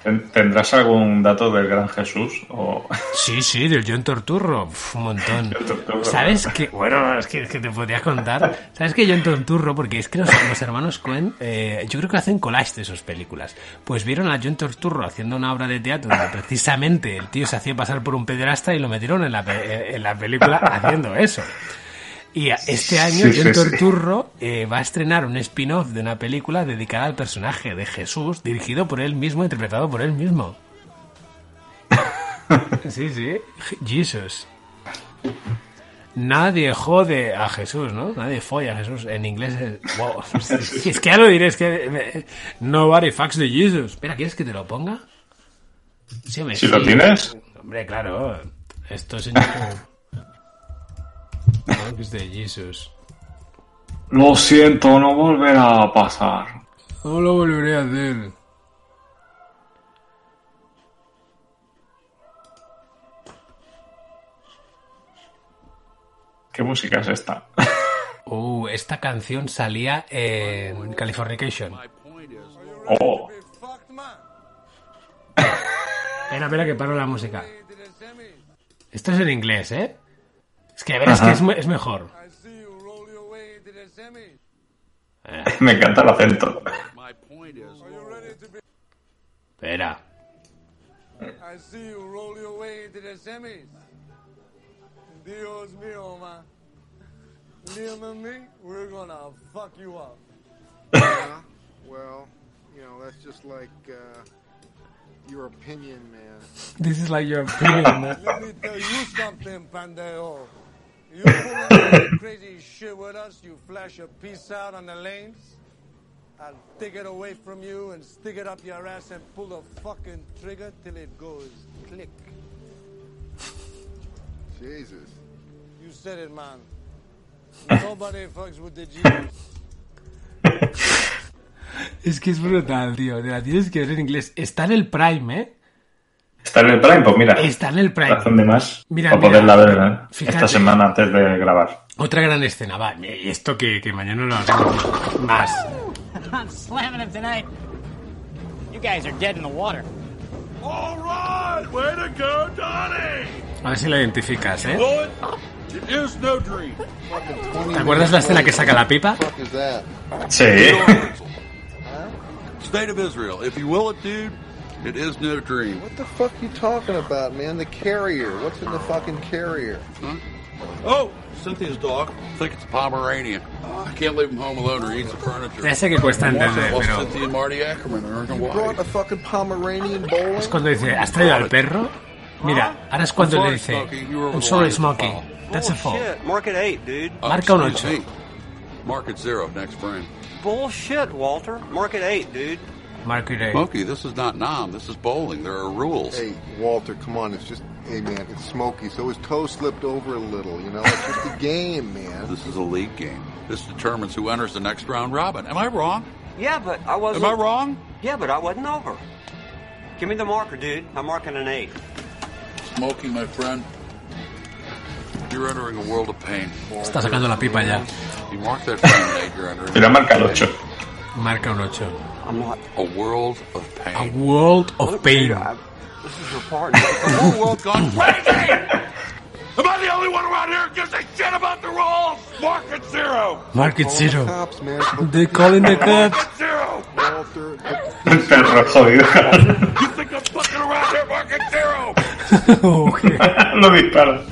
¿Ten- ¿Tendrás algún dato del gran Jesús? O... Sí, sí, del John Torturro, Uf, un montón. Torturro. ¿Sabes qué? Bueno, es que, es que te podría contar. ¿Sabes que John Torturro? Porque es que los, los hermanos Cohen, eh, yo creo que hacen collage de sus películas. Pues vieron a John Torturro haciendo una obra de teatro donde precisamente el tío se hacía pasar por un pederasta y lo metieron en la, pe- en la película haciendo eso. Y este año Sí, John eh, va a estrenar un spin-off de una película dedicada al personaje de Jesús, dirigido por él mismo, interpretado por él mismo. Sí, sí. Jesus. Nadie jode a Jesús, ¿no? Nadie folla a Jesús. En inglés es... Wow. Es que ya lo diré, es que... me- Nobody fucks the Jesus. Espera, ¿quieres que te lo ponga? Sí, hombre, Si sí. lo tienes. Hombre, claro. Esto es Fucks the Jesus. Lo siento, no volverá a pasar. No lo volveré a hacer. ¿Qué música es esta? Uh, esta canción salía en Californication. Oh, Espera, espera que paro la música. Esto es en inglés, ¿eh? Es que verás que es, es mejor. me encanta el acento. Espera. I see you roll your way into the semis. Dios mío, man. Liam and me, we're gonna fuck you up. Yeah, well, you know, that's just like uh, your opinion, man. This is like your opinion, man. Let me tell you something, pendejo. You pull that crazy shit with us, you flash a piece out on the lanes, I'll take it away from you and stick it up your ass and pull the fucking trigger till it goes click. Jesus. You said it, man. Nobody fucks with the Jews. Es que es brutal, tío. Te la tienes que ver en inglés. Está en el Prime, ¿eh? ¿Está en el Prime? Pues mira. Está en el Prime. Razón de más Mira, para mira. poderla ver ¿eh? Fíjate. esta semana antes de grabar. Otra gran escena, va. Y esto que, que mañana lo haremos más. I'm slamming him tonight. You guys are dead in the water. All right, way to go, Donnie. A ver si lo identificas, ¿eh? ¿Te acuerdas la escena que saca la pipa? Sí. State of Israel. If you will it, dude, it is no dream. What the fuck you talking about, man? The carrier. What's in the fucking carrier? Huh? Oh, Cynthia's dog. I think it's a Pomeranian. I can't leave him home alone or he eats the furniture. Ya sé que cuesta entender, Well, pero- Cynthia and Marty Ackerman are in You brought a fucking Pomeranian bowling? Es cuando dice, ¿has traído al perro? Mira, ahora es cuando le dice, I'm sorry, Smokey. That's a fault. Bullshit. Market 8, dude. Oh, Marca un 8. Market zero next frame. Bullshit, Walter. Market 8, dude. Market A. Smokey, this is not Nam. This is bowling. There are rules. Hey, Walter, come on. It's just, hey, man, it's Smokey, so his toe slipped over a little, you know? It's just a game, man. This is a league game. This determines who enters the next round robin. Am I wrong? Yeah, but I wasn't. Am I wrong? Yeah, but I wasn't over. Give me the marker, dude. I'm marking an 8. Smokey, my friend, you're entering a world of pain. Está sacando la pipa ya. You mark that frame an 8, you're entering Mira, marca el 8. Marca un 8. I'm not. a world of pain. A world of pain. This is your partner. The whole world gone crazy! Am I the only one around here who gives a shit about the rules? Market zero! Market Call the Zero. cops, man. They calling the cops. Market zero! Walter, El perro jodido. You think I'm fucking around here? Market zero! Okay. Lo dispara.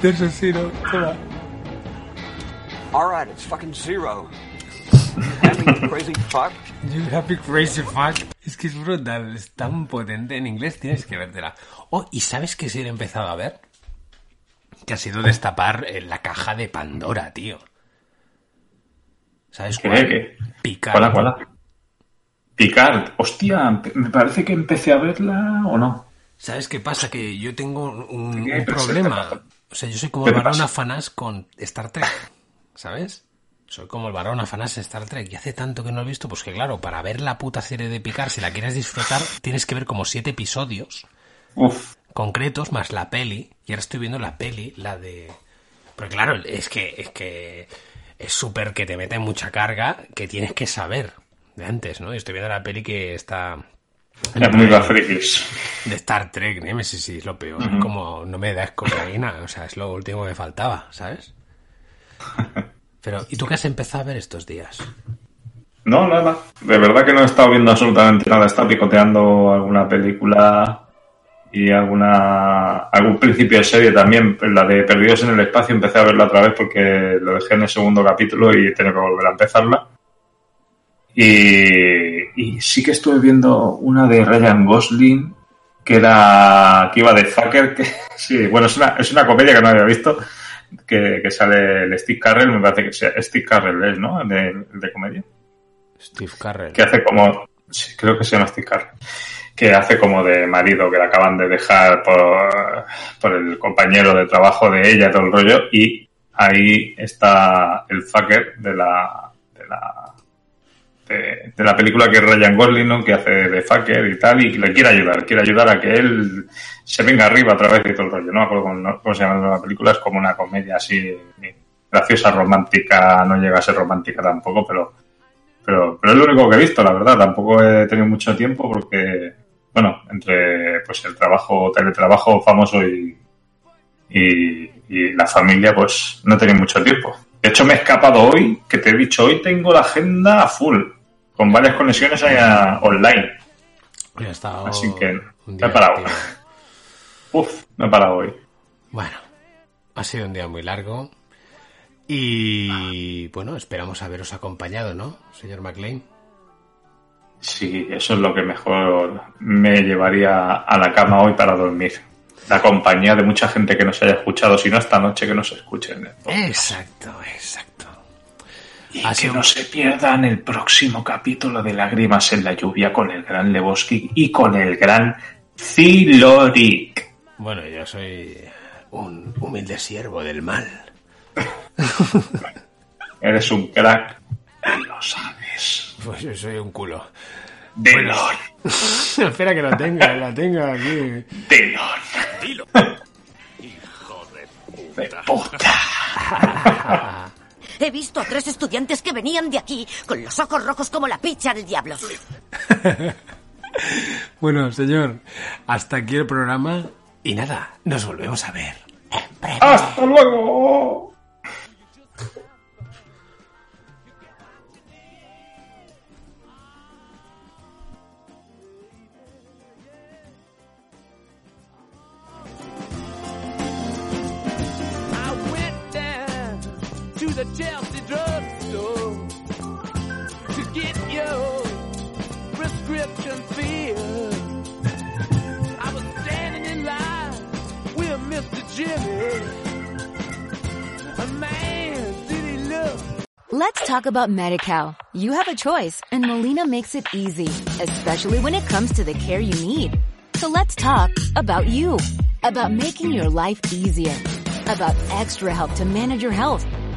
There's a zero. Toma. All right, it's fucking zero. Having crazy fuck. You happy crazy fuck. Es que es brutal, es tan potente. En inglés tienes que vértela. Oh, ¿y sabes qué sí he empezado a ver? Que ha sido destapar eh, la caja de Pandora, tío. ¿Sabes ¿Qué? cuál? ¿Qué? Picard. ¿Cuál, cuál? Picard. Hostia, me parece que empecé a verla o no. ¿Sabes qué pasa? Que yo tengo un, se problema. O sea, yo soy como ¿Qué el afanás con Star Trek. ¿Sabes? Soy como el varón afanás en Star Trek. Y hace tanto que no he visto, pues que claro, para ver la puta serie de Picard, si la quieres disfrutar, tienes que ver como siete episodios Uf. concretos más la peli. Y ahora estoy viendo la peli, la de. Pero claro, es que es que es súper que te mete mucha carga que tienes que saber de antes, ¿no? Y estoy viendo la peli que está Es muy frikis. de Star Trek, Nemesis, sí, es lo peor. Como no me das cocaína, o sea, es lo último que faltaba, ¿sabes? Pero, ¿y tú qué has empezado a ver estos días? No, nada. De verdad que no he estado viendo absolutamente nada. He estado picoteando alguna película y alguna algún principio de serie también. La de Perdidos en el Espacio empecé a verla otra vez porque lo dejé en el segundo capítulo y tengo que volver a empezarla. Y, sí que estuve viendo una de Ryan Gosling que era que iba de fucker que sí bueno es una, es una comedia que no había visto que, que sale el Steve Carrell me parece que sea Steve Carrell es no el de, el de comedia. Steve Carrell. que hace como sí, creo que se llama Steve Carrell. Que hace como de marido que la acaban de dejar por, por el compañero de trabajo de ella todo el rollo y ahí está el fucker de la de la de, la película que es Ryan Gosling que hace de fucker y tal y le quiere ayudar quiere ayudar a que él se venga arriba a través de todo el rollo no acuerdo cómo se llama la película es como una comedia así graciosa romántica no llega a ser romántica tampoco pero pero, pero es lo único que he visto, la verdad. Tampoco he tenido mucho tiempo porque, bueno, entre pues el trabajo, teletrabajo famoso y, y, y la familia, pues no he tenido mucho tiempo. De hecho, me he escapado hoy, que te he dicho, hoy tengo la agenda a full, con varias conexiones a- online. Hoy ha estado Así que un he parado. activo. Uf, me he parado hoy. Bueno, ha sido un día muy largo. Y bueno, esperamos haberos acompañado, ¿no, señor McLean? Sí, eso es lo que mejor me llevaría a la cama hoy para dormir. La compañía de mucha gente que nos haya escuchado, si no esta noche que nos escuchen. Exacto, exacto. Y Ha que no se pierdan el próximo capítulo de Lágrimas en la lluvia con el gran Lebowski y con el gran Ziloric. Bueno, yo soy un humilde siervo del mal. Eres un crack y lo sabes. Pues yo soy un culo. Delon. Espera que lo tenga, la tenga aquí. Delon. Dilo. Hijo de De puta. He visto a tres estudiantes que venían de aquí con los ojos rojos como la picha del diablo. Bueno, señor, hasta aquí el programa. Y nada, nos volvemos a ver. ¡Hasta luego! The Chelsea drugstore to get your prescription filled. I was standing in line with Mr. Jimmy. A man, did he look Let's talk about MediCal. You have a choice and Molina makes it easy, especially when it comes to the care you need. So let's talk about you, about making your life easier, about extra help to manage your health.